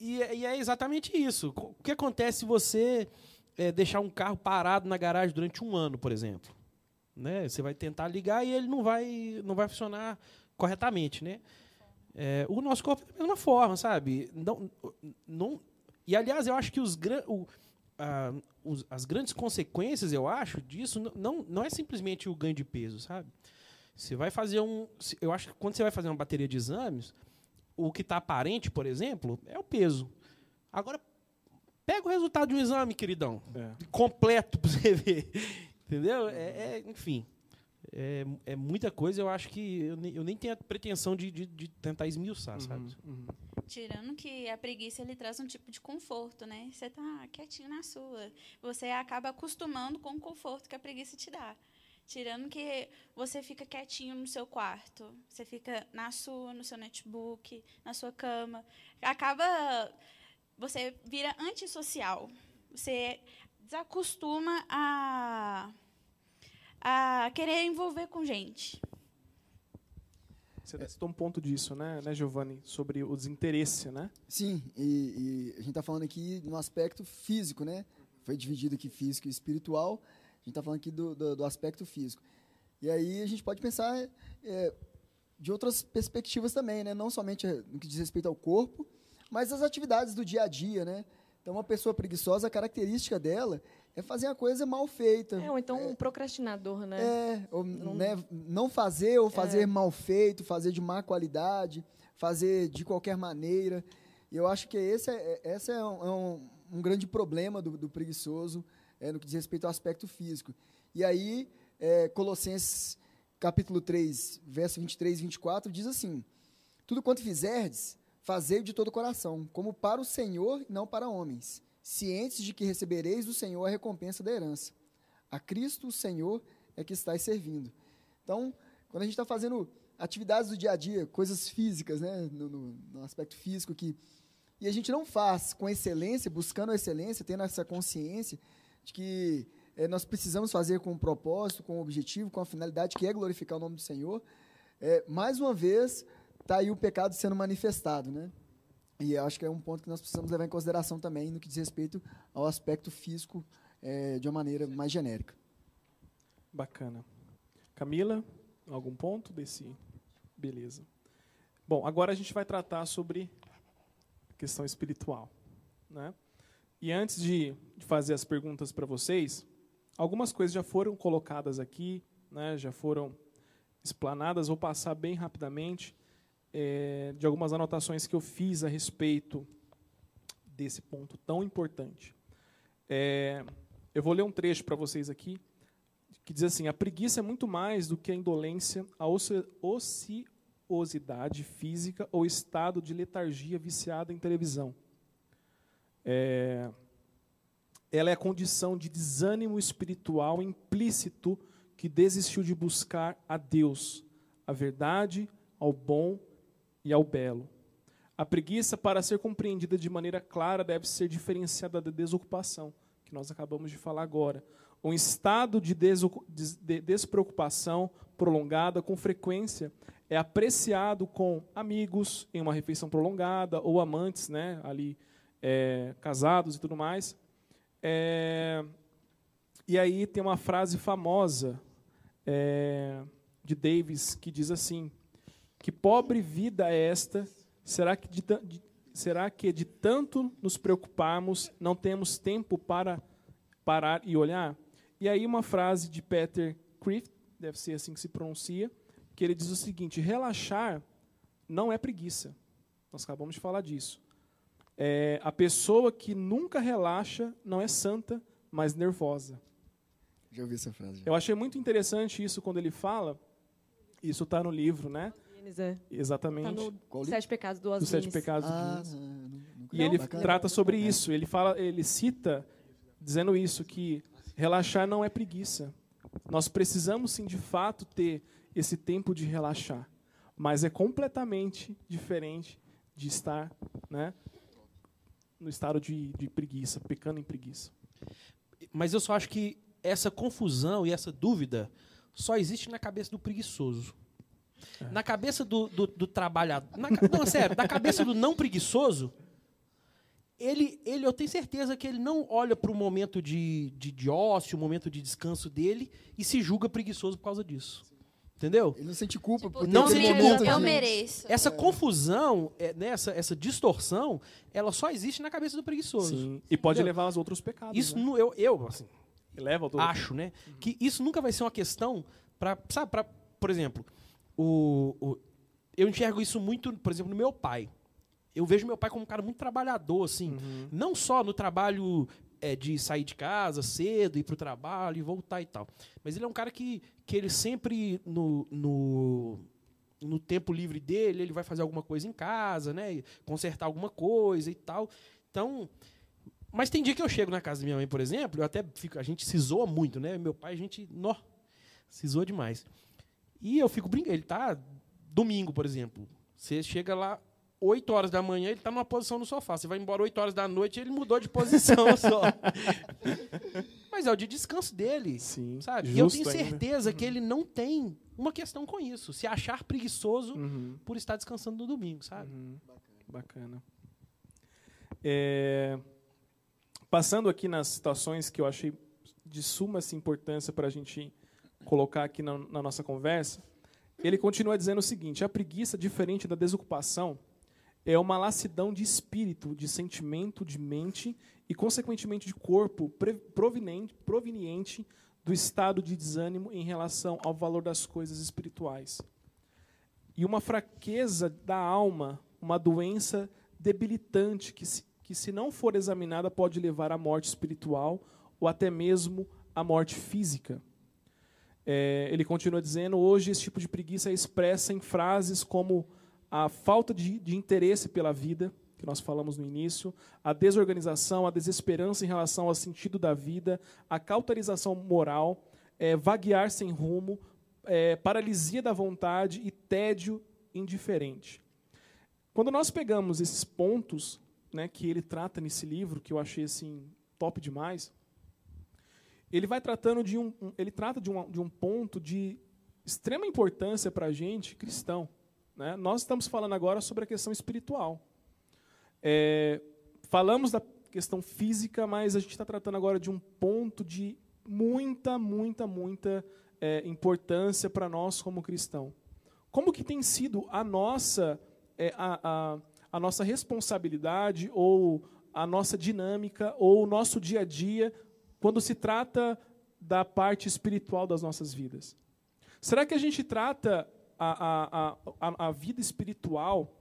e, é- e é exatamente isso. O que acontece se você eh, deixar um carro parado na garagem durante um ano, por exemplo? Né? Você vai tentar ligar e ele não vai, não vai funcionar corretamente, né? É, o nosso corpo é da mesma forma, sabe? Não, não, e aliás, eu acho que os, gran- o- a- os- as grandes consequências, eu acho, disso não, não é simplesmente o ganho de peso, sabe? Você vai fazer um, eu acho que quando você vai fazer uma bateria de exames, o que está aparente, por exemplo, é o peso. Agora, pega o resultado de um exame, queridão É. completo para você ver. Entendeu? É, é, enfim. É, é muita coisa, eu acho que eu nem, eu nem tenho a pretensão de, de, de tentar esmiuçar, sabe? Uhum, uhum. Tirando que a preguiça ele traz um tipo de conforto, né? Você tá quietinho na sua. Você acaba acostumando com o conforto que a preguiça te dá. Tirando que você fica quietinho no seu quarto, você fica na sua, no seu notebook, na sua cama. Acaba você vira antissocial. Você desacostuma a a querer envolver com gente. Você citou um ponto disso, né, né, Giovanni, sobre o desinteresse, né? Sim, e, e a gente está falando aqui no aspecto físico, né? Foi dividido aqui físico e espiritual. A gente está falando aqui do, do, do aspecto físico. E aí a gente pode pensar é, de outras perspectivas também, né? Não somente no que diz respeito ao corpo, mas as atividades do dia a dia, né? Então, uma pessoa preguiçosa, a característica dela é fazer a coisa mal feita. É, ou então um procrastinador, né? É, ou, Não- né, não fazer ou fazer mal feito, fazer de má qualidade, fazer de qualquer maneira. E eu acho que esse é, é- esse é um, é um- um grande problema do, do preguiçoso é, no que diz respeito ao aspecto físico. E aí, é, Colossenses capítulo 3, verso 23 e 24, diz assim, Tudo quanto fizerdes, fazei de todo o coração, como para o Senhor e não para homens, cientes de que recebereis do Senhor a recompensa da herança. A Cristo, o Senhor, é que estáis servindo. Então, quando a gente está fazendo atividades do dia a dia, coisas físicas, né, no, no- no aspecto físico que e a gente não faz com excelência, buscando a excelência, tendo essa consciência de que eh, nós precisamos fazer com um propósito, com um objetivo, com a finalidade que é glorificar o nome do Senhor. eh, mais uma vez, está aí o pecado sendo manifestado, né? E acho que é um ponto que nós precisamos levar em consideração também no que diz respeito ao aspecto físico eh, de uma maneira mais genérica. Bacana. Camila, algum ponto desse? Beleza. Bom, agora a gente vai tratar sobre a questão espiritual. Né? E antes de fazer as perguntas para vocês, algumas coisas já foram colocadas aqui, né, já foram explanadas. Vou passar bem rapidamente eh, de algumas anotações que eu fiz a respeito desse ponto tão importante. É, Eu vou ler um trecho para vocês aqui, que diz assim: A preguiça é muito mais do que a indolência, a ociosidade física ou estado de letargia viciada em televisão. É, ela é a condição de desânimo espiritual implícito que desistiu de buscar a Deus, a verdade, ao bom e ao belo. A preguiça, para ser compreendida de maneira clara, deve ser diferenciada da desocupação, que nós acabamos de falar agora. Um estado de, de despreocupação prolongada, com frequência, é apreciado com amigos em uma refeição prolongada, ou amantes, né, ali é, casados e tudo mais. É, e aí tem uma frase famosa é, de Davis que diz assim: Que pobre vida é esta Será que de, de, será que de tanto nos preocuparmos não temos tempo para parar e olhar? E aí uma frase de Peter Crift, deve ser assim que se pronuncia, que ele diz o seguinte: relaxar não é preguiça. Nós acabamos de falar disso. É, a pessoa que nunca relaxa não é santa, mas nervosa. Já ouvi essa frase. Já. Eu achei muito interessante isso quando ele fala. Isso está no livro, né? É. Exatamente. Tá no Qual Sete Pecados do Os Dos Sete. Pecados do Ah, não, nunca- E ele bacana. trata sobre isso. Ele fala, ele cita dizendo isso que relaxar não é preguiça. Nós precisamos sim de fato ter esse tempo de relaxar, mas é completamente diferente de estar, né, no estado de, de preguiça, pecando em preguiça. Mas eu só acho que essa confusão e essa dúvida só existe na cabeça do preguiçoso. Na cabeça do, do, do trabalhador. na não, sério, na cabeça do não preguiçoso, ele, ele, eu tenho certeza que ele não olha para o momento de, de, de ócio, o momento de descanso dele e se julga preguiçoso por causa disso. Entendeu? Ele não sente culpa Tipo, por ter não sente momento culpa. eu mereço. Essa confusão, é, né, essa, essa distorção, ela só existe na cabeça do preguiçoso. Sim. E pode Entendeu? levar aos outros pecados. Isso né? eu, eu assim, leva acho, né? Que isso nunca vai ser uma questão para, sabe, para, por exemplo, o, o- eu enxergo isso muito, por exemplo, no meu pai. Eu vejo meu pai como um cara muito trabalhador, assim, Uhum. não só no trabalho é, de sair de casa cedo, ir para o trabalho e voltar e tal, mas ele é um cara que, que ele sempre no, no no tempo livre dele, ele vai fazer alguma coisa em casa, né? Consertar alguma coisa e tal. Então, mas tem dia que eu chego na casa da minha mãe, por exemplo, eu até fico, a gente se zoa muito, né? Meu pai, a gente, nó, se zoa demais. E eu fico brincando, ele tá domingo, por exemplo. Você chega lá 8 horas da manhã, ele tá numa posição no sofá. Você vai embora 8 horas da noite, ele mudou de posição [LAUGHS] só. Mas é o de descanso dele. Sim. Sabe? E eu tenho ainda. certeza que ele não tem uma questão com isso. Se achar preguiçoso Uhum. por estar descansando no domingo, sabe? Uhum. Bacana. É, passando aqui nas situações que eu achei de suma assim, importância para a gente colocar aqui na, na nossa conversa, ele continua dizendo o seguinte: a preguiça, diferente da desocupação, é uma lassidão de espírito, de sentimento, de mente e, consequentemente, de corpo proveniente, proveniente do estado de desânimo em relação ao valor das coisas espirituais. E uma fraqueza da alma, uma doença debilitante que, se, que, se não for examinada, pode levar à morte espiritual ou até mesmo à morte física. É, ele continua dizendo: hoje esse tipo de preguiça é expressa em frases como a falta de, de interesse pela vida, que nós falamos no início, a desorganização, a desesperança em relação ao sentido da vida, a cauterização moral, é, vaguear sem rumo, é, paralisia da vontade e tédio indiferente. Quando nós pegamos esses pontos né, que ele trata nesse livro, que eu achei assim top demais, ele vai tratando de um, um ele trata de um, de um ponto de extrema importância para a gente cristão. Né? Nós estamos falando agora sobre a questão espiritual. É, falamos da questão física, mas a gente está tratando agora de um ponto de muita, muita, muita é, importância para nós como cristão. Como que tem sido a nossa é, a, a, a nossa responsabilidade ou a nossa dinâmica ou o nosso dia a dia quando se trata da parte espiritual das nossas vidas? Será que a gente trata a, a, a, a vida espiritual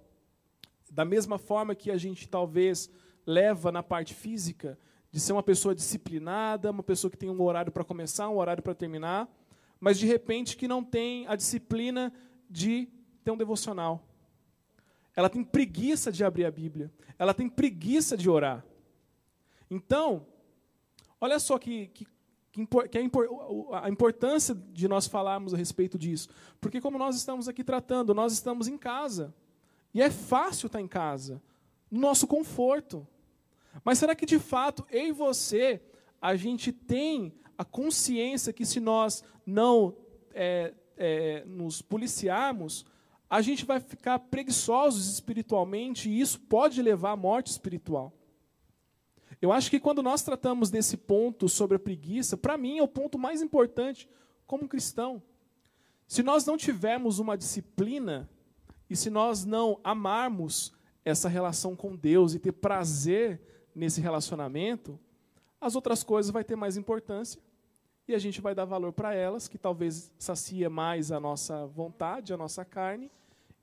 da mesma forma que a gente talvez leva na parte física, de ser uma pessoa disciplinada, uma pessoa que tem um horário para começar, um horário para terminar, mas de repente que não tem a disciplina de ter um devocional. Ela tem preguiça de abrir a Bíblia. Ela tem preguiça de orar. Então, olha só que, que, que a importância de nós falarmos a respeito disso. Porque, como nós estamos aqui tratando, nós estamos em casa. E é fácil estar em casa, no nosso conforto. Mas será que de fato eu e você a gente tem a consciência que se nós não é, é, nos policiarmos, a gente vai ficar preguiçosos espiritualmente e isso pode levar à morte espiritual. Eu acho que quando nós tratamos desse ponto sobre a preguiça, para mim é o ponto mais importante como cristão. Se nós não tivermos uma disciplina e se nós não amarmos essa relação com Deus e ter prazer nesse relacionamento, as outras coisas vai ter mais importância e a gente vai dar valor para elas, que talvez sacia mais a nossa vontade, a nossa carne,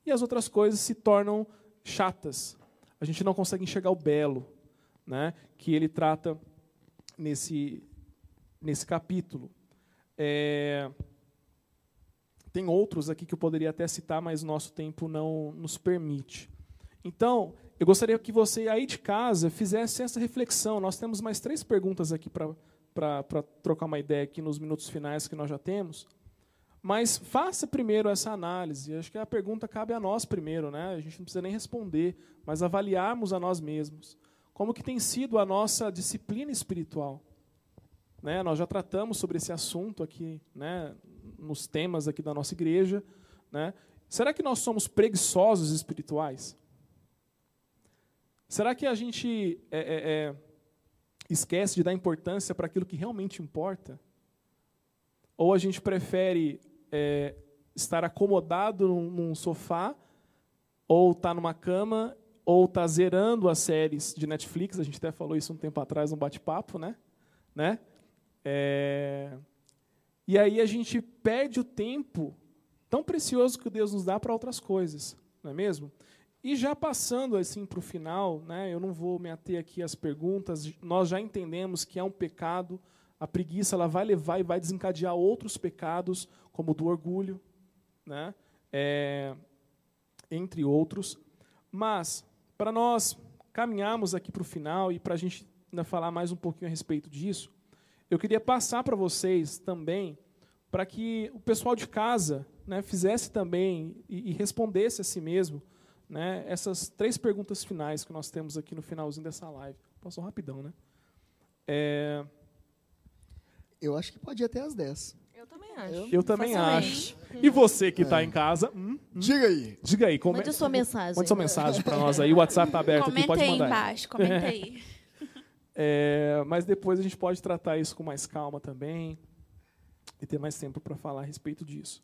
e as outras coisas se tornam chatas. A gente não consegue enxergar o belo, né, que ele trata nesse nesse capítulo. É, tem outros aqui que eu poderia até citar, mas nosso tempo não nos permite. Então, eu gostaria que você aí de casa fizesse essa reflexão. Nós temos mais três perguntas aqui para trocar uma ideia aqui nos minutos finais que nós já temos. Mas faça primeiro essa análise. Acho que a pergunta cabe a nós primeiro, né? A gente não precisa nem responder, mas avaliarmos a nós mesmos. Como que tem sido a nossa disciplina espiritual? Né? Nós já tratamos sobre esse assunto aqui, né? Nos temas aqui da nossa igreja, né? Será que nós somos preguiçosos espirituais? Será que a gente é, é, é, esquece de dar importância para aquilo que realmente importa? Ou a gente prefere é, estar acomodado num, num sofá, ou estar tá numa cama, ou estar tá zerando as séries de Netflix? A gente até falou isso um tempo atrás, um bate-papo, né? né? É, e aí a gente perde o tempo tão precioso que Deus nos dá para outras coisas, não é mesmo? E já passando assim para o final, né, eu não vou me ater aqui às perguntas, nós já entendemos que é um pecado, a preguiça ela vai levar e vai desencadear outros pecados, como o do orgulho, né, é, entre outros. Mas, para nós caminharmos aqui para o final e para a gente ainda falar mais um pouquinho a respeito disso, eu queria passar para vocês também, para que o pessoal de casa né, fizesse também e, e respondesse a si mesmo, né, essas três perguntas finais que nós temos aqui no finalzinho dessa live. Passou rapidão, né? É... Eu acho que pode ir até às 10. Eu também acho. Eu, também acho. E você que está é. em casa? Hum, hum, diga aí. Diga aí. Come... Mande sua mensagem. Mande sua mensagem para nós aí. O WhatsApp está aberto comenta aqui, pode mandar. Comenta aí embaixo, comenta aí. [LAUGHS] É, mas depois a gente pode tratar isso com mais calma também e ter mais tempo para falar a respeito disso.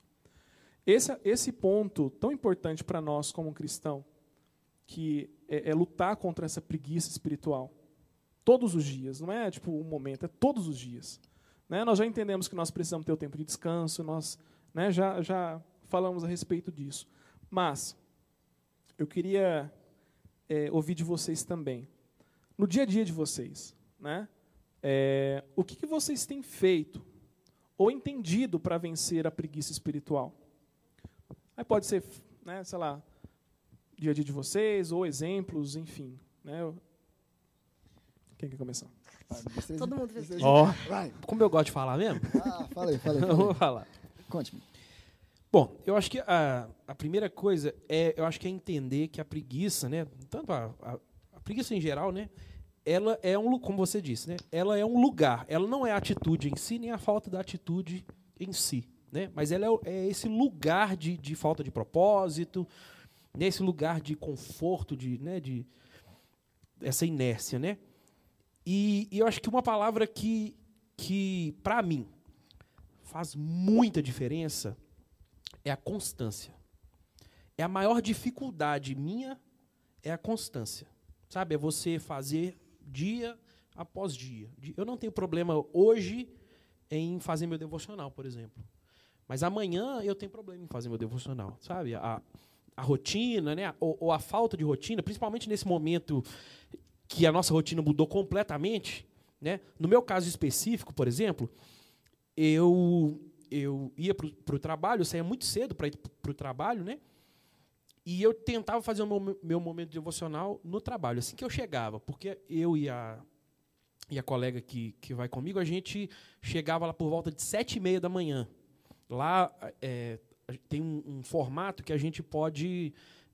Esse, esse ponto tão importante para nós como cristão, que é, é, lutar contra essa preguiça espiritual. Todos os dias, não é tipo um momento, é todos os dias. Né? Nós já entendemos que nós precisamos ter o tempo de descanso, nós né, já, já falamos a respeito disso. Mas, eu queria é, ouvir de vocês também. No dia a dia de vocês, né, é, o que, que vocês têm feito ou entendido para vencer a preguiça espiritual? Aí pode ser, né, sei lá, dia a dia de vocês, ou exemplos, enfim. Né? Quem quer começar? Todo mundo fez oh, Como eu gosto de falar mesmo? Ah, falei, falei. [LAUGHS] eu vou falar. Conte-me. Bom, eu acho que a, a primeira coisa é, eu acho que é entender que a preguiça, né, tanto a, a, a preguiça em geral, né, ela é um, como você disse, né, ela é um lugar. Ela não é a atitude em si, nem a falta da atitude em si. Né? Mas ela é, é esse lugar de, de falta de propósito, nesse lugar de conforto, de, né, de essa inércia, né? E, e eu acho que uma palavra que, que para mim, faz muita diferença é a constância. É a maior dificuldade minha é a constância. Sabe? É você fazer dia após dia. Eu não tenho problema hoje em fazer meu devocional, por exemplo. Mas amanhã eu tenho problema em fazer meu devocional, sabe? A, a rotina, né? Ou, ou, a falta de rotina, principalmente nesse momento que a nossa rotina mudou completamente, Né? No meu caso específico, por exemplo, eu, eu ia para o trabalho, eu saía muito cedo para ir para o trabalho, né? E eu tentava fazer o meu, meu momento devocional no trabalho, assim que eu chegava, porque eu e a, e a colega que, que vai comigo, a gente chegava lá por volta de sete e meia da manhã. Lá é, tem um, um, formato que a gente pode,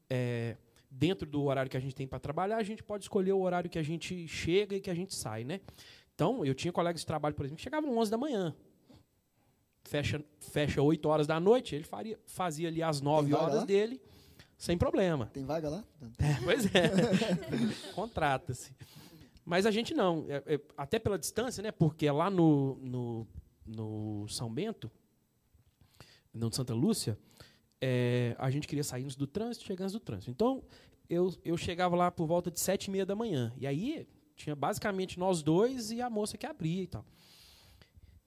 é, dentro do horário que a gente tem para trabalhar, a gente pode escolher o horário que a gente chega e que a gente sai, né? Então, eu tinha colegas de trabalho, por exemplo, que chegavam 11 da manhã. Fecha, fecha 8 horas da noite, ele faria, fazia ali as 9 horas lá? dele, sem problema. Tem vaga lá? É, pois é. [LAUGHS] Contrata-se. Mas a gente não. É, é, até pela distância, né? Porque lá no, no, no São Bento, no Santa Lúcia, é, a gente queria sair do trânsito, chegar antes do trânsito. Então, eu, eu chegava lá por volta de sete e meia da manhã. E aí, tinha basicamente nós dois e a moça que abria e tal.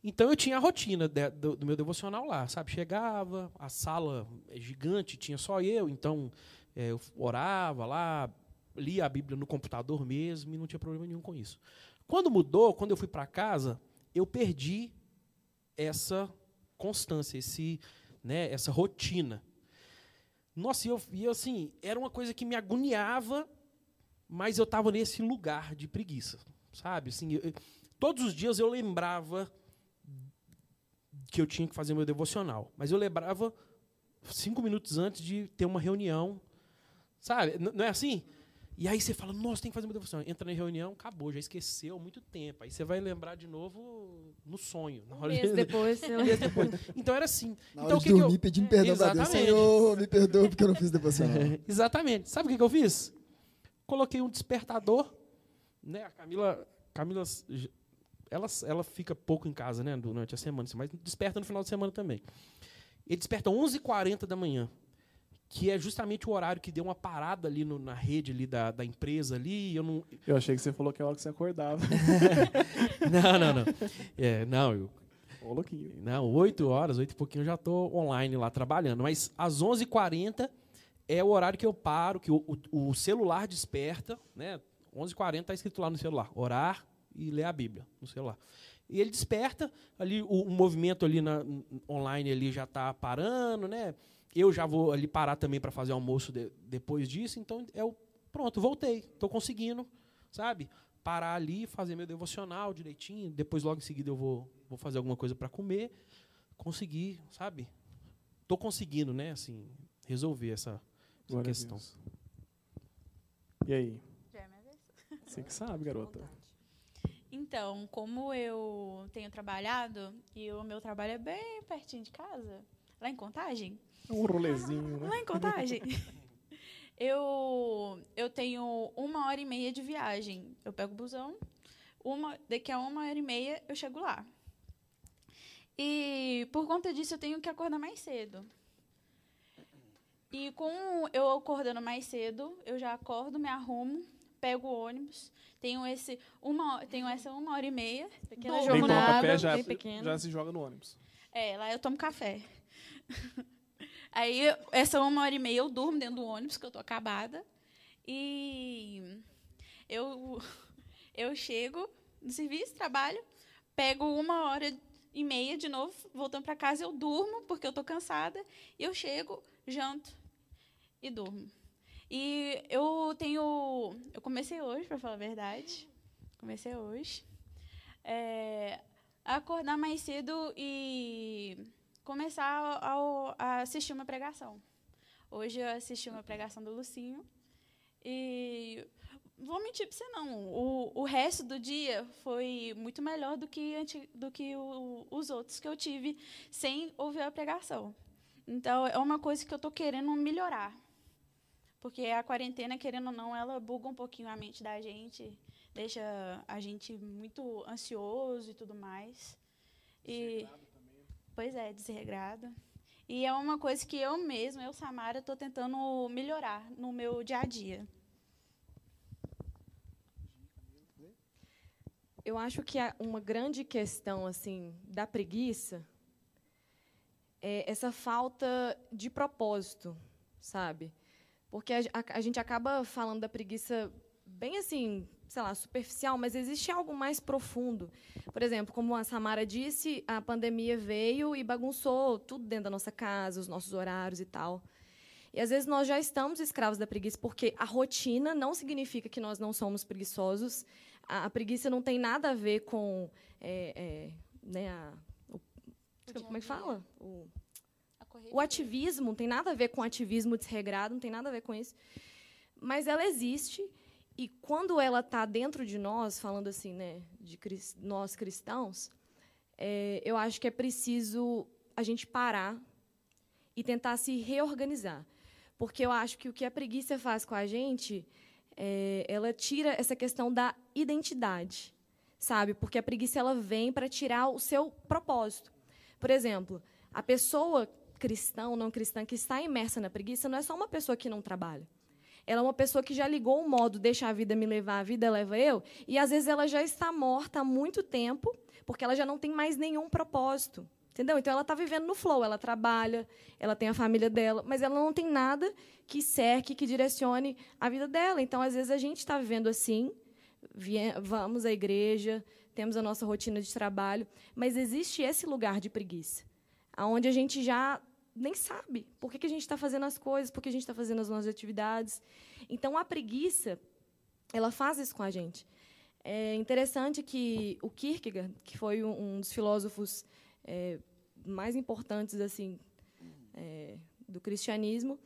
Então eu tinha a rotina de, do, do, meu devocional lá, sabe? Chegava, a sala é gigante, tinha só eu, então é, eu orava lá, lia a Bíblia no computador mesmo e não tinha problema nenhum com isso. Quando mudou, quando eu fui para casa, eu perdi essa constância, esse, né, essa rotina. Nossa, e eu, e assim, era uma coisa que me agoniava mas eu estava nesse lugar de preguiça, sabe? Assim, eu, todos os dias eu lembrava que eu tinha que fazer meu devocional, mas eu lembrava cinco minutos antes de ter uma reunião, sabe? N não é assim? E aí você fala, nossa, tem que fazer meu devocional. Entra na reunião, acabou, já esqueceu há muito tempo. Aí você vai lembrar de novo no sonho. Na hora um mês de... depois. [LAUGHS] um mês depois. Então era assim. Na então, hora o que de dormir, eu... pedindo perdão Exatamente. Deus. Senhor, me perdoa porque eu não fiz devocional. [LAUGHS] Exatamente. Sabe o que, que eu fiz? coloquei um despertador, né? A Camila, Camila ela, ela fica pouco em casa, né, durante a semana, mas desperta no final de semana também. Ele desperta 11h40 da manhã, que é justamente o horário que deu uma parada ali no, na rede ali da, da empresa ali. Eu, não... eu achei que você falou que é a hora que você acordava. [LAUGHS] não, não, não. É, não, eu, Ô, louquinho. Não, 8 horas, 8 e pouquinho eu já estou online lá trabalhando. Mas às 11h40 é o horário que eu paro, que o, o, o celular desperta, né? 11h40 está escrito lá no celular, orar e ler a Bíblia no celular. E ele desperta, ali o, o movimento ali na, online ali já está parando, né? Eu já vou ali parar também para fazer almoço de, depois disso, então é o pronto, voltei, estou conseguindo, sabe? Parar ali, fazer meu devocional direitinho, depois logo em seguida eu vou, vou fazer alguma coisa para comer, conseguir, sabe? Estou conseguindo, né? Assim, resolver essa Glória questão. E aí? Já é minha vez? Você que sabe, garota. Então, como eu tenho trabalhado e o meu trabalho é bem pertinho de casa, lá em Contagem. É um rolezinho, né? Lá em Contagem. [LAUGHS] eu, eu tenho uma hora e meia de viagem. Eu pego o busão, uma, daqui a uma hora e meia eu chego lá. E por conta disso eu tenho que acordar mais cedo. E com eu acordando mais cedo, eu já acordo, me arrumo, pego o ônibus, tenho esse uma, tenho essa uma hora e meia. Pequena bom, jornada, já, já se joga no ônibus. É, lá eu tomo café. Aí, essa uma hora e meia eu durmo dentro do ônibus, que eu tô acabada. E eu, [LAUGHS] eu chego no serviço, trabalho, pego uma hora e meia de novo, voltando para casa, eu durmo, porque eu tô cansada, e eu chego, janto, e durmo. E eu tenho. Eu comecei hoje, para falar a verdade. Comecei hoje. É, acordar mais cedo e começar a, a, assistir uma pregação. Hoje eu assisti uma pregação do Lucinho. E vou mentir para você não. O, o resto do dia foi muito melhor do que, do que o, os outros que eu tive sem ouvir a pregação. Então, é uma coisa que eu estou querendo melhorar. Porque a quarentena, querendo ou não, ela buga um pouquinho a mente da gente, deixa a gente muito ansioso e tudo mais. E Pois é, desregrado. E é uma coisa que eu mesma, eu, Samara, estou tentando melhorar no meu dia a dia. Eu acho que uma grande questão assim da preguiça é essa falta de propósito, sabe? Porque a, a, a, gente acaba falando da preguiça bem assim, sei lá, superficial, mas existe algo mais profundo. Por exemplo, como a Samara disse, a pandemia veio e bagunçou tudo dentro da nossa casa, os nossos horários e tal. E às vezes nós já estamos escravos da preguiça, porque a rotina não significa que nós não somos preguiçosos. A, a preguiça não tem nada a ver com. É, é, né, a, o, como é que fala? O, o ativismo não tem nada a ver com ativismo desregrado, não tem nada a ver com isso. Mas ela existe e quando ela está dentro de nós, falando assim, né, de nós cristãos, é, eu acho que é preciso a gente parar e tentar se reorganizar. Porque eu acho que o que a preguiça faz com a gente, é, ela tira essa questão da identidade, sabe? Porque a preguiça ela vem para tirar o seu propósito. Por exemplo, a pessoa cristã ou não cristã que está imersa na preguiça não é só uma pessoa que não trabalha. Ela é uma pessoa que já ligou o modo deixa a vida me levar, a vida leva eu, e às vezes ela já está morta há muito tempo, porque ela já não tem mais nenhum propósito. Entendeu? Então ela está vivendo no flow, ela trabalha, ela tem a família dela, mas ela não tem nada que cerque, que direcione a vida dela. Então, às vezes, a gente está vivendo assim, vamos à igreja, temos a nossa rotina de trabalho, mas existe esse lugar de preguiça, aonde a gente já nem sabe por que, que a gente está fazendo as coisas, por que a gente está fazendo as nossas atividades. Então, a preguiça, ela faz isso com a gente. É interessante que o Kierkegaard, que foi um, dos filósofos é, mais importantes assim é, do cristianismo,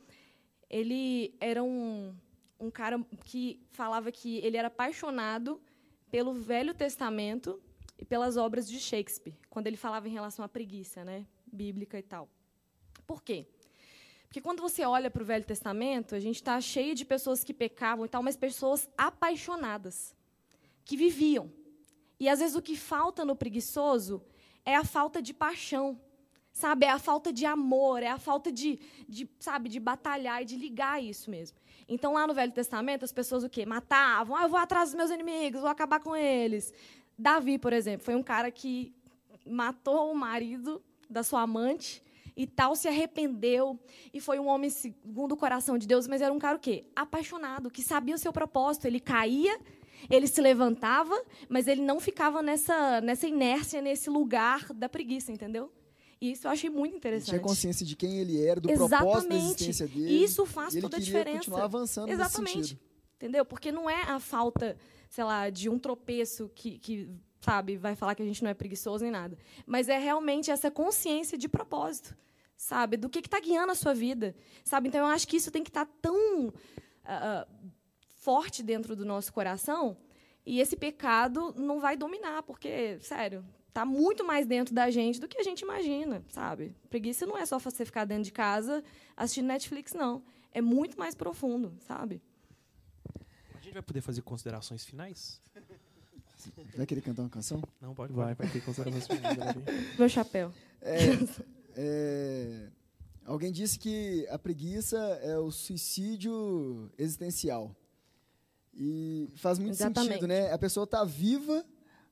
ele era um, um cara que falava que ele era apaixonado pelo Velho Testamento e pelas obras de Shakespeare, quando ele falava em relação à preguiça, né, bíblica e tal. Por quê? Porque quando você olha para o Velho Testamento, a gente está cheio de pessoas que pecavam e tal, mas pessoas apaixonadas, que viviam. E às vezes o que falta no preguiçoso é a falta de paixão, sabe? É a falta de amor, é a falta de, de, sabe, de batalhar e de ligar isso mesmo. Então lá no Velho Testamento as pessoas o quê? Matavam, ah, eu vou atrás dos meus inimigos, vou acabar com eles. Davi, por exemplo, foi um cara que matou o marido da sua amante e tal, se arrependeu e foi um homem segundo o coração de Deus, mas era um cara o quê? Apaixonado, que sabia o seu propósito. Ele caía, ele se levantava, mas ele não ficava nessa, nessa inércia, nesse lugar da preguiça, entendeu? E isso eu achei muito interessante. Ele tinha consciência de quem ele era, do Exatamente. propósito da existência dele. E isso faz e toda a diferença. continuar avançando Exatamente. nesse sentido. Entendeu? Porque não é a falta, sei lá, de um tropeço que, que sabe, vai falar que a gente não é preguiçoso nem nada. Mas é realmente essa consciência de propósito sabe? Do que está guiando a sua vida, sabe? Então, eu acho que isso tem que estar tá tão uh, forte dentro do nosso coração e esse pecado não vai dominar, porque, sério, está muito mais dentro da gente do que a gente imagina, sabe? Preguiça não é só você ficar dentro de casa assistindo Netflix, não. É muito mais profundo, sabe? A gente vai poder fazer considerações finais? Vai querer cantar uma canção? Não, pode. Vai, vai ter considerações finais. [LAUGHS] Meu chapéu. É, [LAUGHS] é, alguém disse que a preguiça é o suicídio existencial. E faz muito Exatamente. sentido, né? A pessoa está viva,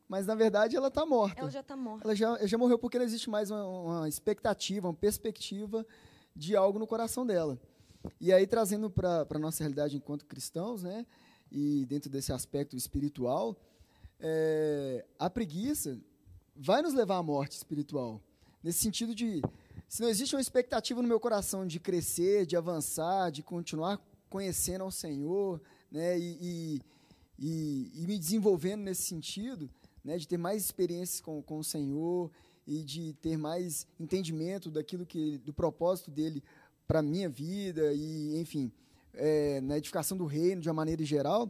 mas na verdade ela está morta. Ela já está morta. Ela já, já morreu porque não existe mais uma, uma expectativa, uma perspectiva de algo no coração dela. E aí, trazendo para a nossa realidade enquanto cristãos, né? E dentro desse aspecto espiritual, é, a preguiça vai nos levar à morte espiritual. Nesse sentido de, se não existe uma expectativa no meu coração de crescer, de avançar, de continuar conhecendo ao Senhor, né, e, e, e, me desenvolvendo nesse sentido, né, de ter mais experiências com, com o Senhor e de ter mais entendimento daquilo que do propósito dele para minha vida e enfim é, na edificação do reino de uma maneira geral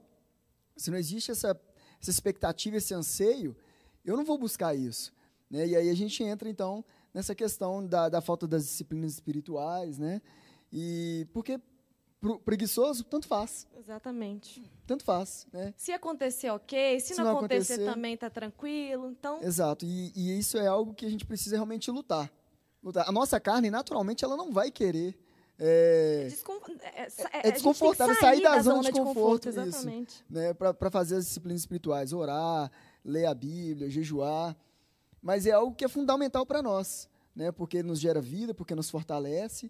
se não existe essa, essa expectativa esse anseio eu não vou buscar isso né? e aí a gente entra então nessa questão da, da falta das disciplinas espirituais, né? E porque preguiçoso, tanto faz. Exatamente. Tanto faz, né? Se acontecer, ok. Se, Se não, acontecer, acontecer, também tá tranquilo. Então. Exato. E, e, isso é algo que a gente precisa realmente lutar. lutar. A nossa carne, naturalmente, ela não vai querer. É, é, descon é, é, é desconfortável sair, sair da, da, zona, de conforto, de conforto exatamente. Isso, né, para fazer as disciplinas espirituais, orar, ler a Bíblia, jejuar mas é algo que é fundamental para nós, né? Porque nos gera vida, porque nos fortalece,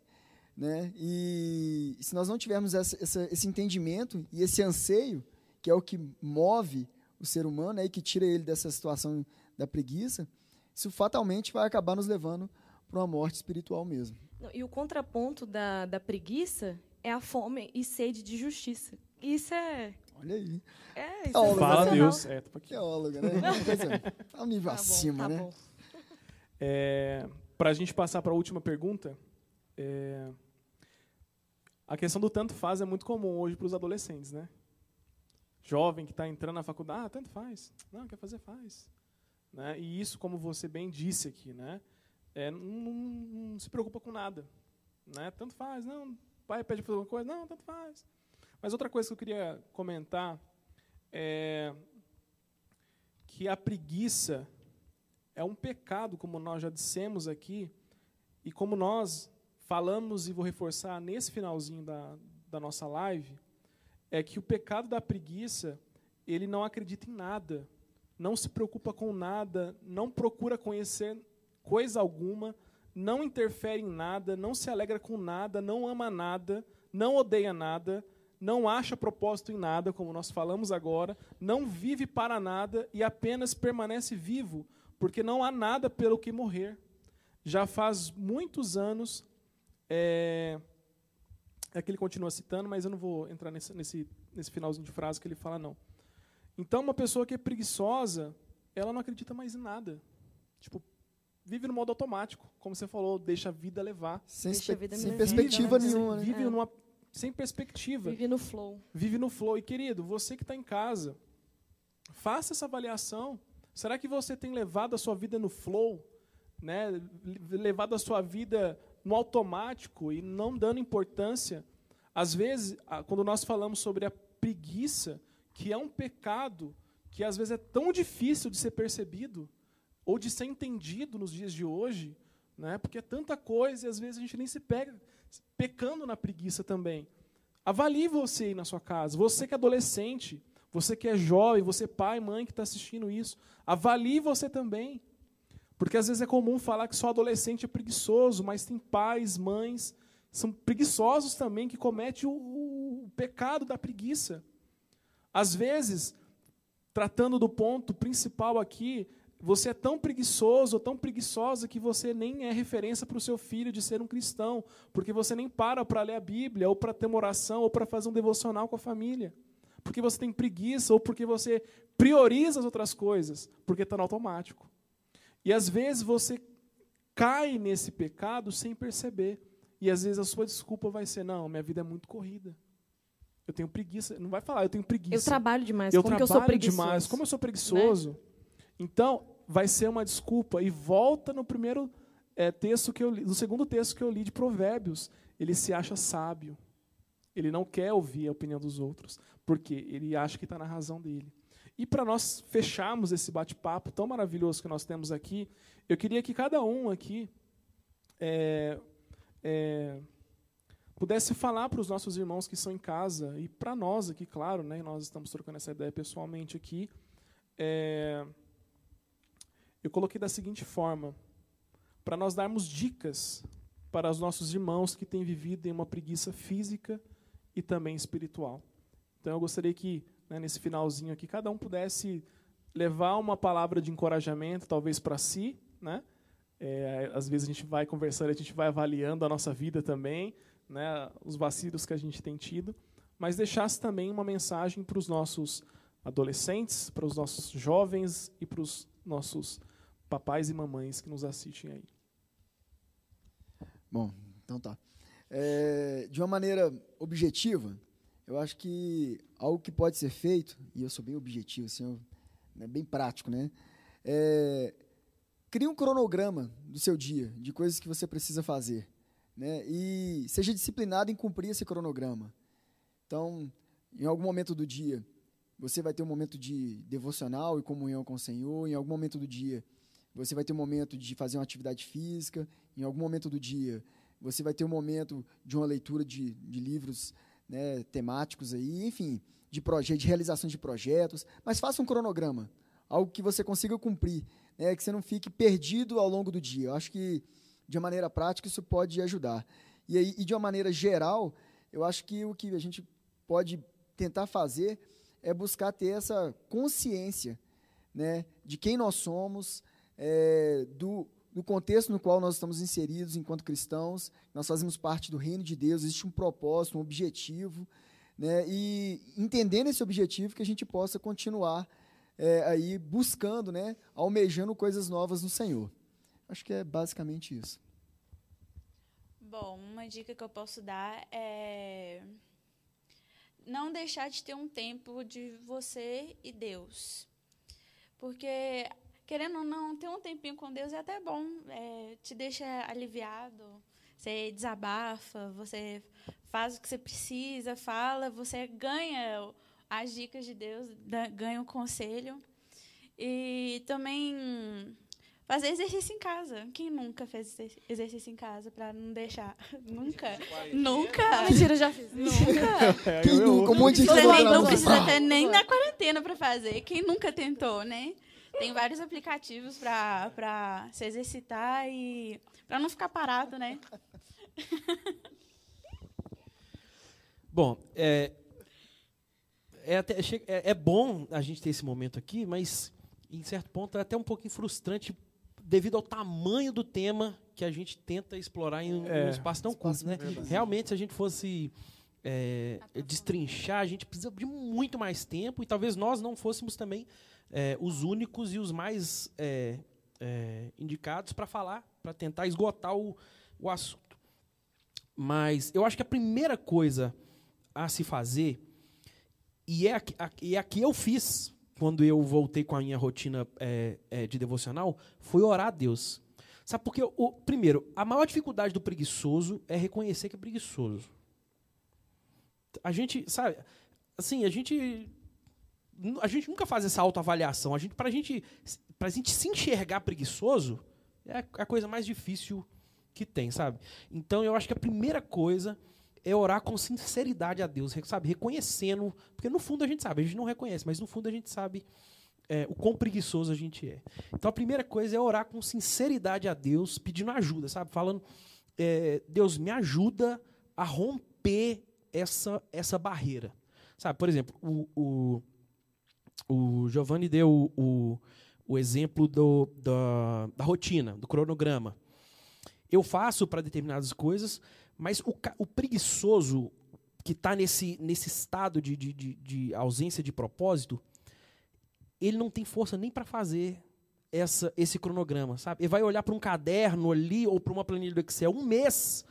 né? E, se nós não tivermos essa, essa, esse entendimento e esse anseio, que é o que move o ser humano né, e que tira ele dessa situação da preguiça, isso fatalmente vai acabar nos levando para uma morte espiritual mesmo. E o contraponto da, da preguiça é a fome e sede de justiça. Isso é. Olha aí. É, isso Teólogo, é Fala. Deus. É, tô aqui. Teóloga, né? Tá um nível Tá bom, acima, tá né? bom. É, para a gente passar para a última pergunta, é, a questão do tanto faz é muito comum hoje para os adolescentes, né? Jovem que está entrando na faculdade, ah, tanto faz. Não, quer fazer, faz. Né? E isso, como você bem disse aqui, né? É, não, não- não se preocupa com nada. Né? Tanto faz, não, o pai pede para fazer alguma coisa, não, tanto faz. Mas outra coisa que eu queria comentar é que a preguiça é um pecado, como nós já dissemos aqui, e como nós falamos e vou reforçar nesse finalzinho da, da nossa live, é que o pecado da preguiça, ele não acredita em nada, não se preocupa com nada, não procura conhecer coisa alguma, não interfere em nada, não se alegra com nada, não ama nada, não odeia nada, não acha propósito em nada, como nós falamos agora, não vive para nada e apenas permanece vivo, porque não há nada pelo que morrer. Já faz muitos anos, é, é que ele continua citando, mas eu não vou entrar nesse, nesse, nesse finalzinho de frase que ele fala, não. Então, uma pessoa que é preguiçosa, ela não acredita mais em nada. Tipo, vive no modo automático, como você falou, deixa a vida levar. Sem, a vida sem levar, perspectiva né? nenhuma, né? Vive É. numa, sem perspectiva Vive no flow. vive no flow. E querido, você que está em casa, faça essa avaliação. Será que você tem levado a sua vida no flow, né? Le- Levado a sua vida no automático e não dando importância? Às vezes, quando nós falamos sobre a preguiça, que é um pecado que às vezes é tão difícil de ser percebido ou de ser entendido nos dias de hoje, né? Porque é tanta coisa e às vezes a gente nem se pega pecando na preguiça também. Avalie você aí na sua casa. Você que é adolescente, você que é jovem, você pai, mãe que está assistindo isso. Avalie você também. Porque às vezes é comum falar que só adolescente é preguiçoso, mas tem pais, mães, são preguiçosos também, que cometem o, o pecado da preguiça. Às vezes, tratando do ponto principal aqui, você é tão preguiçoso ou tão preguiçosa que você nem é referência para o seu filho de ser um cristão, porque você nem para para ler a Bíblia, ou para ter uma oração, ou para fazer um devocional com a família. Porque você tem preguiça, ou porque você prioriza as outras coisas, porque está no automático. E às vezes você cai nesse pecado sem perceber. E às vezes a sua desculpa vai ser: não, minha vida é muito corrida. Eu tenho preguiça. Não vai falar, eu tenho preguiça Eu trabalho demais. eu como que trabalho eu sou preguiçoso? demais, como eu sou preguiçoso. Então, vai ser uma desculpa. E volta no primeiro é, texto que eu li, no segundo texto que eu li de Provérbios. Ele se acha sábio. Ele não quer ouvir a opinião dos outros, porque ele acha que está na razão dele. E para nós fecharmos esse bate-papo tão maravilhoso que nós temos aqui, eu queria que cada um aqui é, é, pudesse falar para os nossos irmãos que estão em casa e para nós aqui, claro, né, nós estamos trocando essa ideia pessoalmente aqui. é, eu coloquei da seguinte forma: para nós darmos dicas para os nossos irmãos que têm vivido em uma preguiça física e também espiritual. Então eu gostaria que, né, nesse finalzinho aqui, cada um pudesse levar uma palavra de encorajamento, talvez para si, né? É, às vezes a gente vai conversando, a gente vai avaliando a nossa vida também, né, os vacilos que a gente tem tido, mas deixasse também uma mensagem para os nossos adolescentes, para os nossos jovens e para os nossos papais e mamães que nos assistem aí. Bom, então tá. É, de uma maneira objetiva, eu acho que algo que pode ser feito, e eu sou bem objetivo, assim, eu, né, bem prático, né? É, crie um cronograma do seu dia, de coisas que você precisa fazer. Né? E seja disciplinado em cumprir esse cronograma. Então, em algum momento do dia, você vai ter um momento de devocional e comunhão com o Senhor. Em algum momento do dia, você vai ter um momento de fazer uma atividade física. Em algum momento do dia, você vai ter um momento de uma leitura de, de livros né, temáticos aí, enfim, de projeto, de realização de projetos. Mas faça um cronograma, algo que você consiga cumprir, né, que você não fique perdido ao longo do dia. Eu acho que de uma maneira prática isso pode ajudar. E aí, e de uma maneira geral, eu acho que o que a gente pode tentar fazer é buscar ter essa consciência né, de quem nós somos, é, do, do contexto no qual nós estamos inseridos enquanto cristãos. Nós fazemos parte do reino de Deus, existe um propósito, um objetivo. Né, e entendendo esse objetivo, que a gente possa continuar é, aí buscando, né, almejando coisas novas no Senhor. Acho que é basicamente isso. Bom, uma dica que eu posso dar é não deixar de ter um tempo de você e Deus. Porque, querendo ou não, ter um tempinho com Deus é até bom, é, te deixa aliviado, você desabafa, você faz o que você precisa, fala, você ganha as dicas de Deus, ganha o conselho. E também Fazer exercício em casa. Quem nunca fez exercício em casa para não deixar? [LAUGHS] nunca. Nunca. Mentira, já fiz. Nunca. [LAUGHS] É, Quem nunca? Um monte de Você nem, não precisa até nem na quarentena para fazer. Quem nunca tentou, né? Tem vários aplicativos para se exercitar e para não ficar parado, né? Bom, é, é, até, é, é bom a gente ter esse momento aqui, mas em certo ponto é até um pouquinho frustrante devido ao tamanho do tema que a gente tenta explorar em um, é, um espaço tão curto. Né? Realmente, se a gente fosse é, destrinchar, a gente precisa de muito mais tempo e talvez nós não fôssemos também é, os únicos e os mais é, é, indicados para falar, para tentar esgotar o, o assunto. Mas eu acho que a primeira coisa a se fazer, e é a, a, e é a que eu fiz quando eu voltei com a minha rotina é, é, de devocional, foi orar a Deus. Sabe por quê? O, primeiro, a maior dificuldade do preguiçoso é reconhecer que é preguiçoso. A gente, sabe, assim, a gente a gente nunca faz essa autoavaliação. A gente, pra gente, pra gente se enxergar preguiçoso, é a coisa mais difícil que tem, sabe? Então eu acho que a primeira coisa é orar com sinceridade a Deus, sabe? Reconhecendo, porque no fundo a gente sabe, a gente não reconhece, mas no fundo a gente sabe é, o quão preguiçoso a gente é. Então a primeira coisa é orar com sinceridade a Deus, pedindo ajuda, sabe? Falando, é, Deus, me ajuda a romper essa, essa barreira. Sabe, por exemplo, o, o, o Giovanni deu o, o exemplo do, da, da rotina, do cronograma. Eu faço para determinadas coisas, mas o, o preguiçoso que está nesse, nesse estado de, de, de, de, ausência de propósito, ele não tem força nem para fazer essa, esse cronograma, sabe? Ele vai olhar para um caderno ali ou para uma planilha do Excel um mês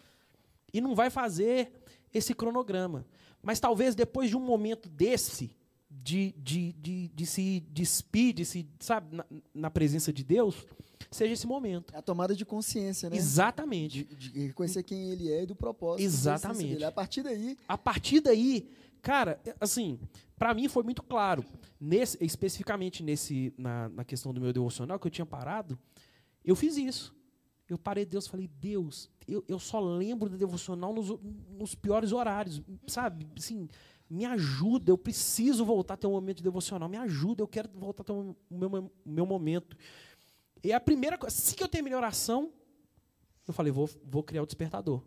e não vai fazer esse cronograma. Mas talvez depois de um momento desse, de, de, de, de se despir, de se, sabe, na, na presença de Deus, seja esse momento. É a tomada de consciência, né? Exatamente. De, de reconhecer quem ele é e do propósito. Exatamente. A partir daí. A partir daí, cara, assim, para mim foi muito claro. Nesse, especificamente nesse, na, na questão do meu devocional, que eu tinha parado, eu fiz isso. Eu parei Deus falei, Deus, eu, eu só lembro do devocional nos, nos piores horários, sabe? Assim, me ajuda, eu preciso voltar a ter um momento de devocional, me ajuda, eu quero voltar a ter o meu, meu, meu momento. E a primeira coisa, assim que eu terminei a oração, eu falei, vou, vou criar o despertador.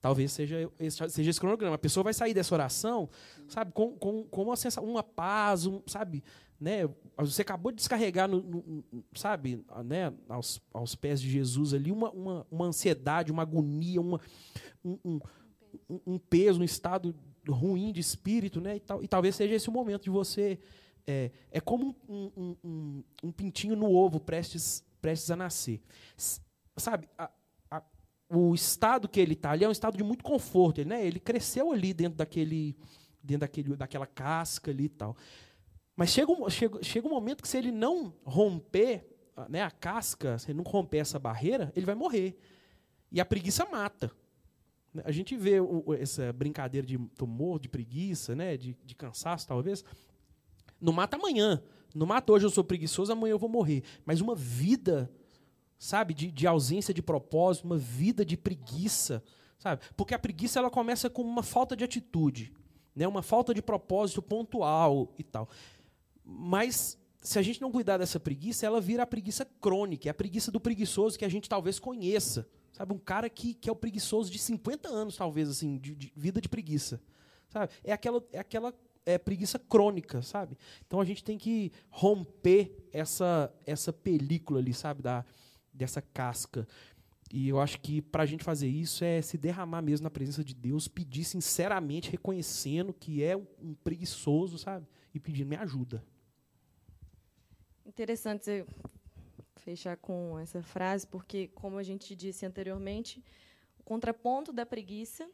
Talvez seja seja esse cronograma. A pessoa vai sair dessa oração, sabe, com, com, com uma sensação, uma paz, um, sabe, né? Você acabou de descarregar, no, no, sabe, né, aos, aos pés de Jesus ali, uma, uma, uma ansiedade, uma agonia, uma, um, um, um peso, um estado ruim de espírito, né? E, tal, e talvez seja esse o momento de você é, é como um, um, um, um, pintinho no ovo prestes, prestes a nascer. Sabe, a, a, o estado que ele está ali é um estado de muito conforto. Ele, né, ele cresceu ali dentro daquele, dentro daquele, daquela casca ali e tal. Mas chega um, chega, chega um momento que se ele não romper né, a casca, se ele não romper essa barreira, ele vai morrer. E a preguiça mata. A gente vê o, essa brincadeira de tumor, de preguiça, né, de, de cansaço, talvez, não mata amanhã. Não mata hoje, eu sou preguiçoso, amanhã eu vou morrer. Mas uma vida, sabe, de, de ausência de propósito, uma vida de preguiça, sabe? Porque a preguiça ela começa com uma falta de atitude, né? uma falta de propósito pontual e tal. Mas se a gente não cuidar dessa preguiça, ela vira a preguiça crônica, é a preguiça do preguiçoso que a gente talvez conheça. Sabe, um cara que, que é o preguiçoso de 50 anos, talvez, assim, de, de vida de preguiça. Sabe? É aquela, é aquela é preguiça crônica, sabe? Então a gente tem que romper essa essa película ali, sabe, da dessa casca. E eu acho que para a gente fazer isso é se derramar mesmo na presença de Deus, pedir sinceramente, reconhecendo que é um preguiçoso, sabe? E pedindo me ajuda. Interessante você fechar com essa frase, porque, como a gente disse anteriormente, o contraponto da preguiça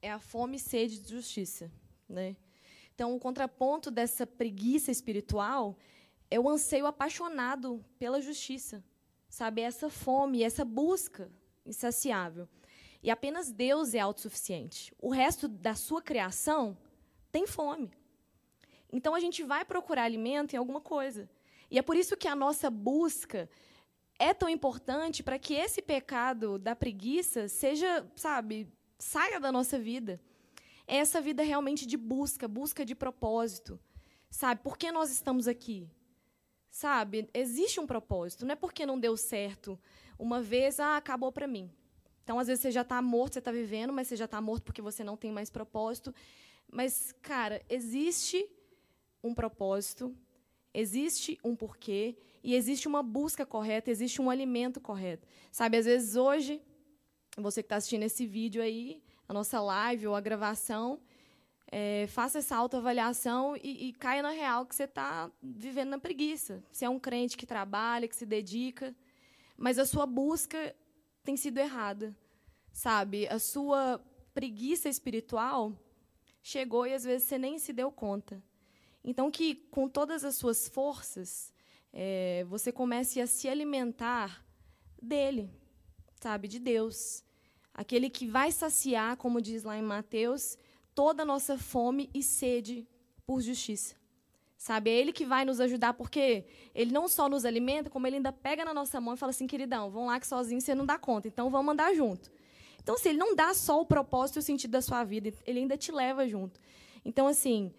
é a fome e sede de justiça. Né? Então, o contraponto dessa preguiça espiritual é o anseio apaixonado pela justiça, sabe? Essa fome, essa busca insaciável. E apenas Deus é autossuficiente. O resto da sua criação tem fome. Então a gente vai procurar alimento em alguma coisa. E é por isso que a nossa busca é tão importante para que esse pecado da preguiça seja, sabe, saia da nossa vida. É essa vida realmente de busca, busca de propósito. Sabe, por que nós estamos aqui? Sabe, existe um propósito. Não é porque não deu certo uma vez, ah, acabou para mim. Então, às vezes, você já está morto, você está vivendo, mas você já está morto porque você não tem mais propósito. Mas, cara, existe um propósito, existe um porquê e existe uma busca correta, existe um alimento correto. Sabe, às vezes, hoje, você que está assistindo esse vídeo aí, a nossa live ou a gravação, é, faça essa autoavaliação e, e caia na real que você está vivendo na preguiça. Você é um crente que trabalha, que se dedica, mas a sua busca tem sido errada, sabe? A sua preguiça espiritual chegou e às vezes você nem se deu conta. Então, que com todas as suas forças, é, você comece a se alimentar dele, sabe? De Deus. Aquele que vai saciar, como diz lá em Mateus, toda a nossa fome e sede por justiça. Sabe? É Ele que vai nos ajudar, porque Ele não só nos alimenta, como Ele ainda pega na nossa mão e fala assim, queridão, vão lá que sozinho você não dá conta, então vamos andar junto. Então, se assim, Ele não dá só o propósito e o sentido da sua vida, Ele ainda te leva junto. Então, assim,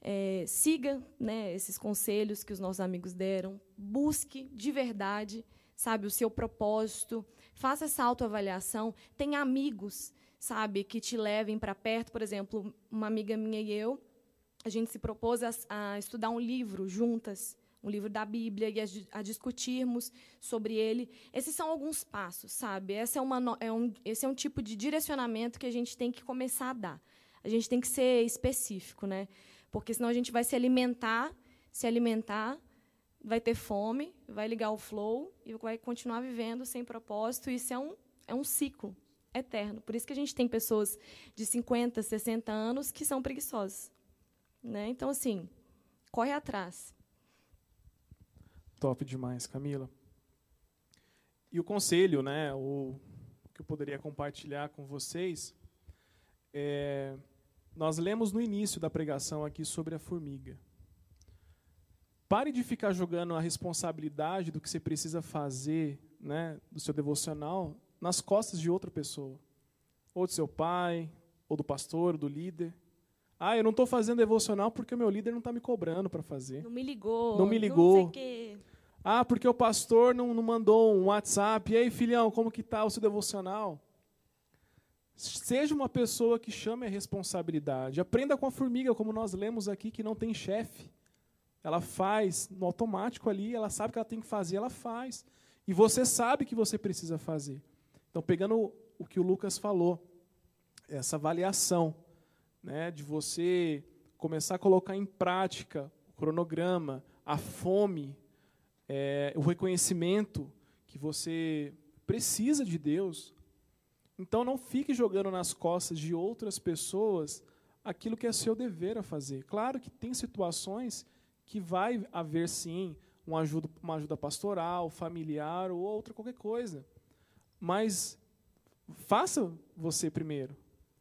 é, siga né, esses conselhos que os nossos amigos deram, busque de verdade, sabe, o seu propósito, faça essa autoavaliação, tenha amigos sabe, que te levem para perto. Por exemplo, uma amiga minha e eu, a gente se propôs a, a estudar um livro juntas, um livro da Bíblia, e a, a, discutirmos sobre ele. Esses são alguns passos, sabe? Esse é, uma, é um, esse é um tipo de direcionamento que a gente tem que começar a dar. A gente tem que ser específico, né? Porque senão a gente vai se alimentar, se alimentar, vai ter fome, vai ligar o flow e vai continuar vivendo sem propósito. Isso é um, é um ciclo, eterno. Por isso que a gente tem pessoas de 50, 60 anos que são preguiçosas. Né? Então, assim, corre atrás. Top demais, Camila. E o conselho, né, o que eu poderia compartilhar com vocês, é, nós lemos no início da pregação aqui sobre a formiga. Pare de ficar jogando a responsabilidade do que você precisa fazer, né, do seu devocional nas costas de outra pessoa. Ou do seu pai, ou do pastor, ou do líder. Ah, eu não estou fazendo devocional porque o meu líder não está me cobrando para fazer. Não me ligou. Não me ligou. Não ah, porque o pastor não, não mandou um WhatsApp. E aí, filhão, como que está o seu devocional? Seja uma pessoa que chame a responsabilidade. Aprenda com a formiga, como nós lemos aqui, que não tem chefe. Ela faz no automático ali, ela sabe que ela tem que fazer, ela faz. E você sabe que você precisa fazer. Então, pegando o que o Lucas falou, essa avaliação né, de você começar a colocar em prática o cronograma, a fome, é, o reconhecimento que você precisa de Deus. Então, não fique jogando nas costas de outras pessoas aquilo que é seu dever a fazer. Claro que tem situações que vai haver, sim, uma ajuda, uma ajuda pastoral, familiar ou outra qualquer coisa. Mas faça você primeiro,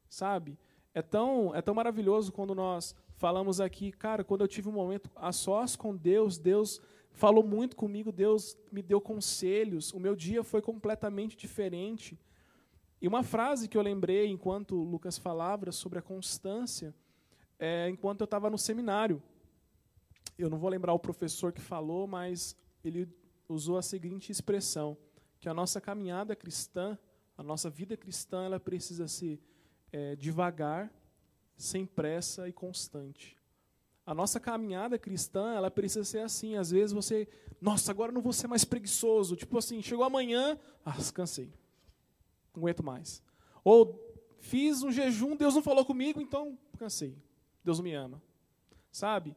sabe? É tão, é tão maravilhoso quando nós falamos aqui, cara, quando eu tive um momento a sós com Deus, Deus falou muito comigo, Deus me deu conselhos, o meu dia foi completamente diferente. E uma frase que eu lembrei enquanto Lucas falava sobre a constância, é, enquanto eu estava no seminário. Eu não vou lembrar o professor que falou, mas ele usou a seguinte expressão: que a nossa caminhada cristã, a nossa vida cristã, ela precisa ser é, devagar, sem pressa e constante. A nossa caminhada cristã, ela precisa ser assim. Às vezes você, nossa, agora não vou ser mais preguiçoso. Tipo assim, chegou amanhã, ah, cansei. Não aguento mais. Ou fiz um jejum, Deus não falou comigo, então cansei. Deus não me ama. Sabe?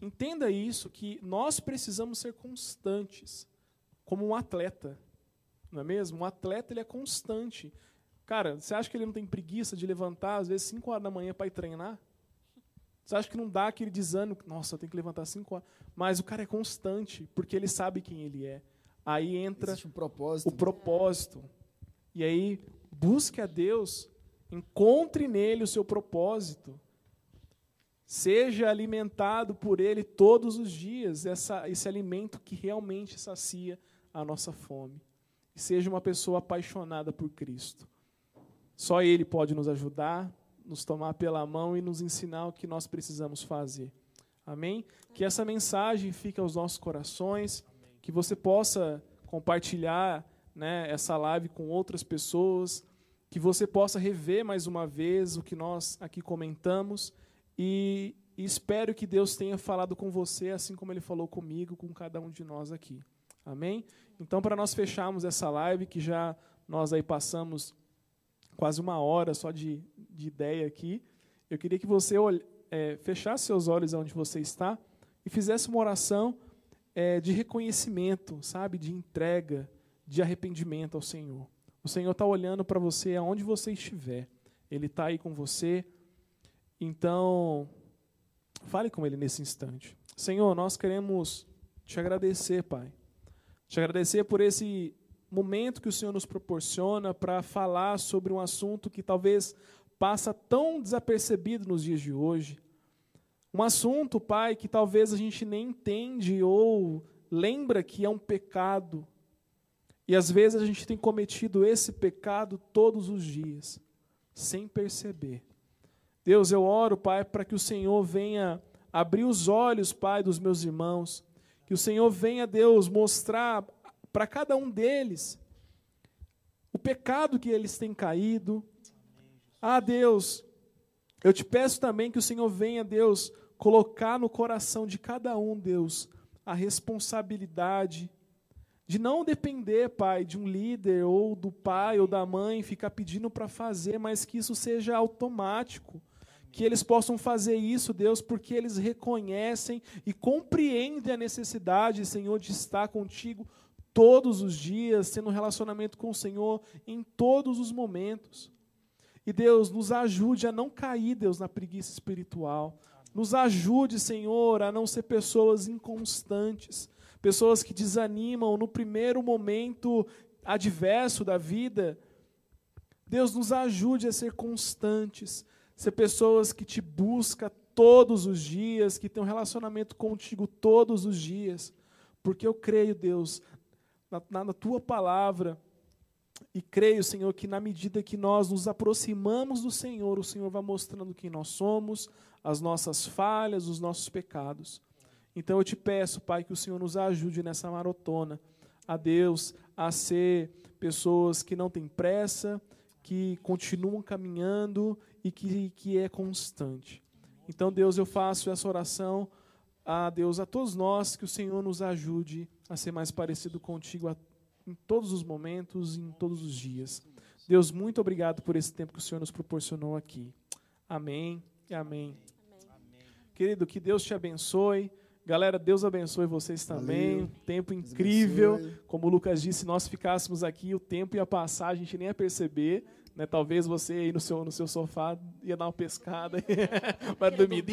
Entenda isso, que nós precisamos ser constantes, como um atleta. Não é mesmo? Um atleta ele é constante. Cara, você acha que ele não tem preguiça de levantar, às vezes, 5 horas da manhã para ir treinar? Você acha que não dá aquele desânimo? Nossa, eu tenho que levantar 5 horas. Mas o cara é constante, porque ele sabe quem ele é. Aí entra um propósito. o propósito. E aí, busque a Deus, encontre nele o seu propósito. Seja alimentado por ele todos os dias, essa, esse alimento que realmente sacia a nossa fome. E seja uma pessoa apaixonada por Cristo. Só Ele pode nos ajudar, nos tomar pela mão e nos ensinar o que nós precisamos fazer. Amém? Que essa mensagem fique aos nossos corações, que você possa compartilhar né, essa live com outras pessoas, que você possa rever mais uma vez o que nós aqui comentamos e, e espero que Deus tenha falado com você, assim como Ele falou comigo, com cada um de nós aqui. Amém? Então, para nós fecharmos essa live, que já nós aí passamos quase uma hora só de, de ideia aqui. Eu queria que você é, fechasse seus olhos onde você está e fizesse uma oração é, de reconhecimento, sabe, de entrega, de arrependimento ao Senhor. O Senhor está olhando para você aonde você estiver. Ele está aí com você. Então, fale com Ele nesse instante. Senhor, nós queremos te agradecer, Pai. Te agradecer por esse momento que o Senhor nos proporciona para falar sobre um assunto que talvez passa tão desapercebido nos dias de hoje. Um assunto, Pai, que talvez a gente nem entende ou lembra que é um pecado. E às vezes a gente tem cometido esse pecado todos os dias, sem perceber. Deus, eu oro, Pai, para que o Senhor venha abrir os olhos, Pai, dos meus irmãos. Que o Senhor venha, Deus, mostrar para cada um deles o pecado que eles têm caído. Ah, Deus, eu te peço também que o Senhor venha, Deus, colocar no coração de cada um, Deus, a responsabilidade de não depender, Pai, de um líder ou do pai ou da mãe ficar pedindo para fazer, mas que isso seja automático. Que eles possam fazer isso, Deus, porque eles reconhecem e compreendem a necessidade, Senhor, de estar contigo todos os dias, tendo um relacionamento com o Senhor em todos os momentos. E Deus, nos ajude a não cair, Deus, na preguiça espiritual. Nos ajude, Senhor, a não ser pessoas inconstantes, pessoas que desanimam no primeiro momento adverso da vida. Deus, nos ajude a ser constantes, ser pessoas que te buscam todos os dias, que têm um relacionamento contigo todos os dias. Porque eu creio, Deus, na, na tua palavra. E creio, Senhor, que na medida que nós nos aproximamos do Senhor, o Senhor vai mostrando quem nós somos, as nossas falhas, os nossos pecados. Então eu te peço, Pai, que o Senhor nos ajude nessa maratona, a Deus, a ser pessoas que não têm pressa, que continuam caminhando e que, que é constante. Então, Deus, eu faço essa oração a Deus, a todos nós, que o Senhor nos ajude a ser mais parecido contigo a, em todos os momentos, em todos os dias. Deus, muito obrigado por esse tempo que o Senhor nos proporcionou aqui. Amém e amém. amém. Querido, que Deus te abençoe. Galera, Deus abençoe vocês também. Valeu. Tempo incrível. Como o Lucas disse, se nós ficássemos aqui, o tempo ia passar, a gente nem ia perceber. Né? Talvez você aí no seu, no seu sofá ia dar uma pescada [LAUGHS] para dormir.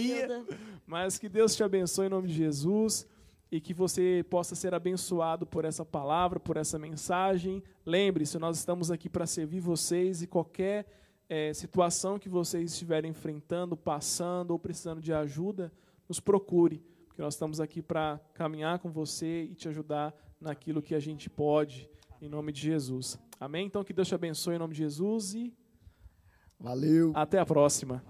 Mas que Deus te abençoe em nome de Jesus e que você possa ser abençoado por essa palavra, por essa mensagem. Lembre-se, nós estamos aqui para servir vocês e qualquer é, situação que vocês estiverem enfrentando, passando ou precisando de ajuda, nos procure, porque nós estamos aqui para caminhar com você e te ajudar naquilo que a gente pode, em nome de Jesus. Amém? Então que Deus te abençoe em nome de Jesus e. Valeu. Até a próxima.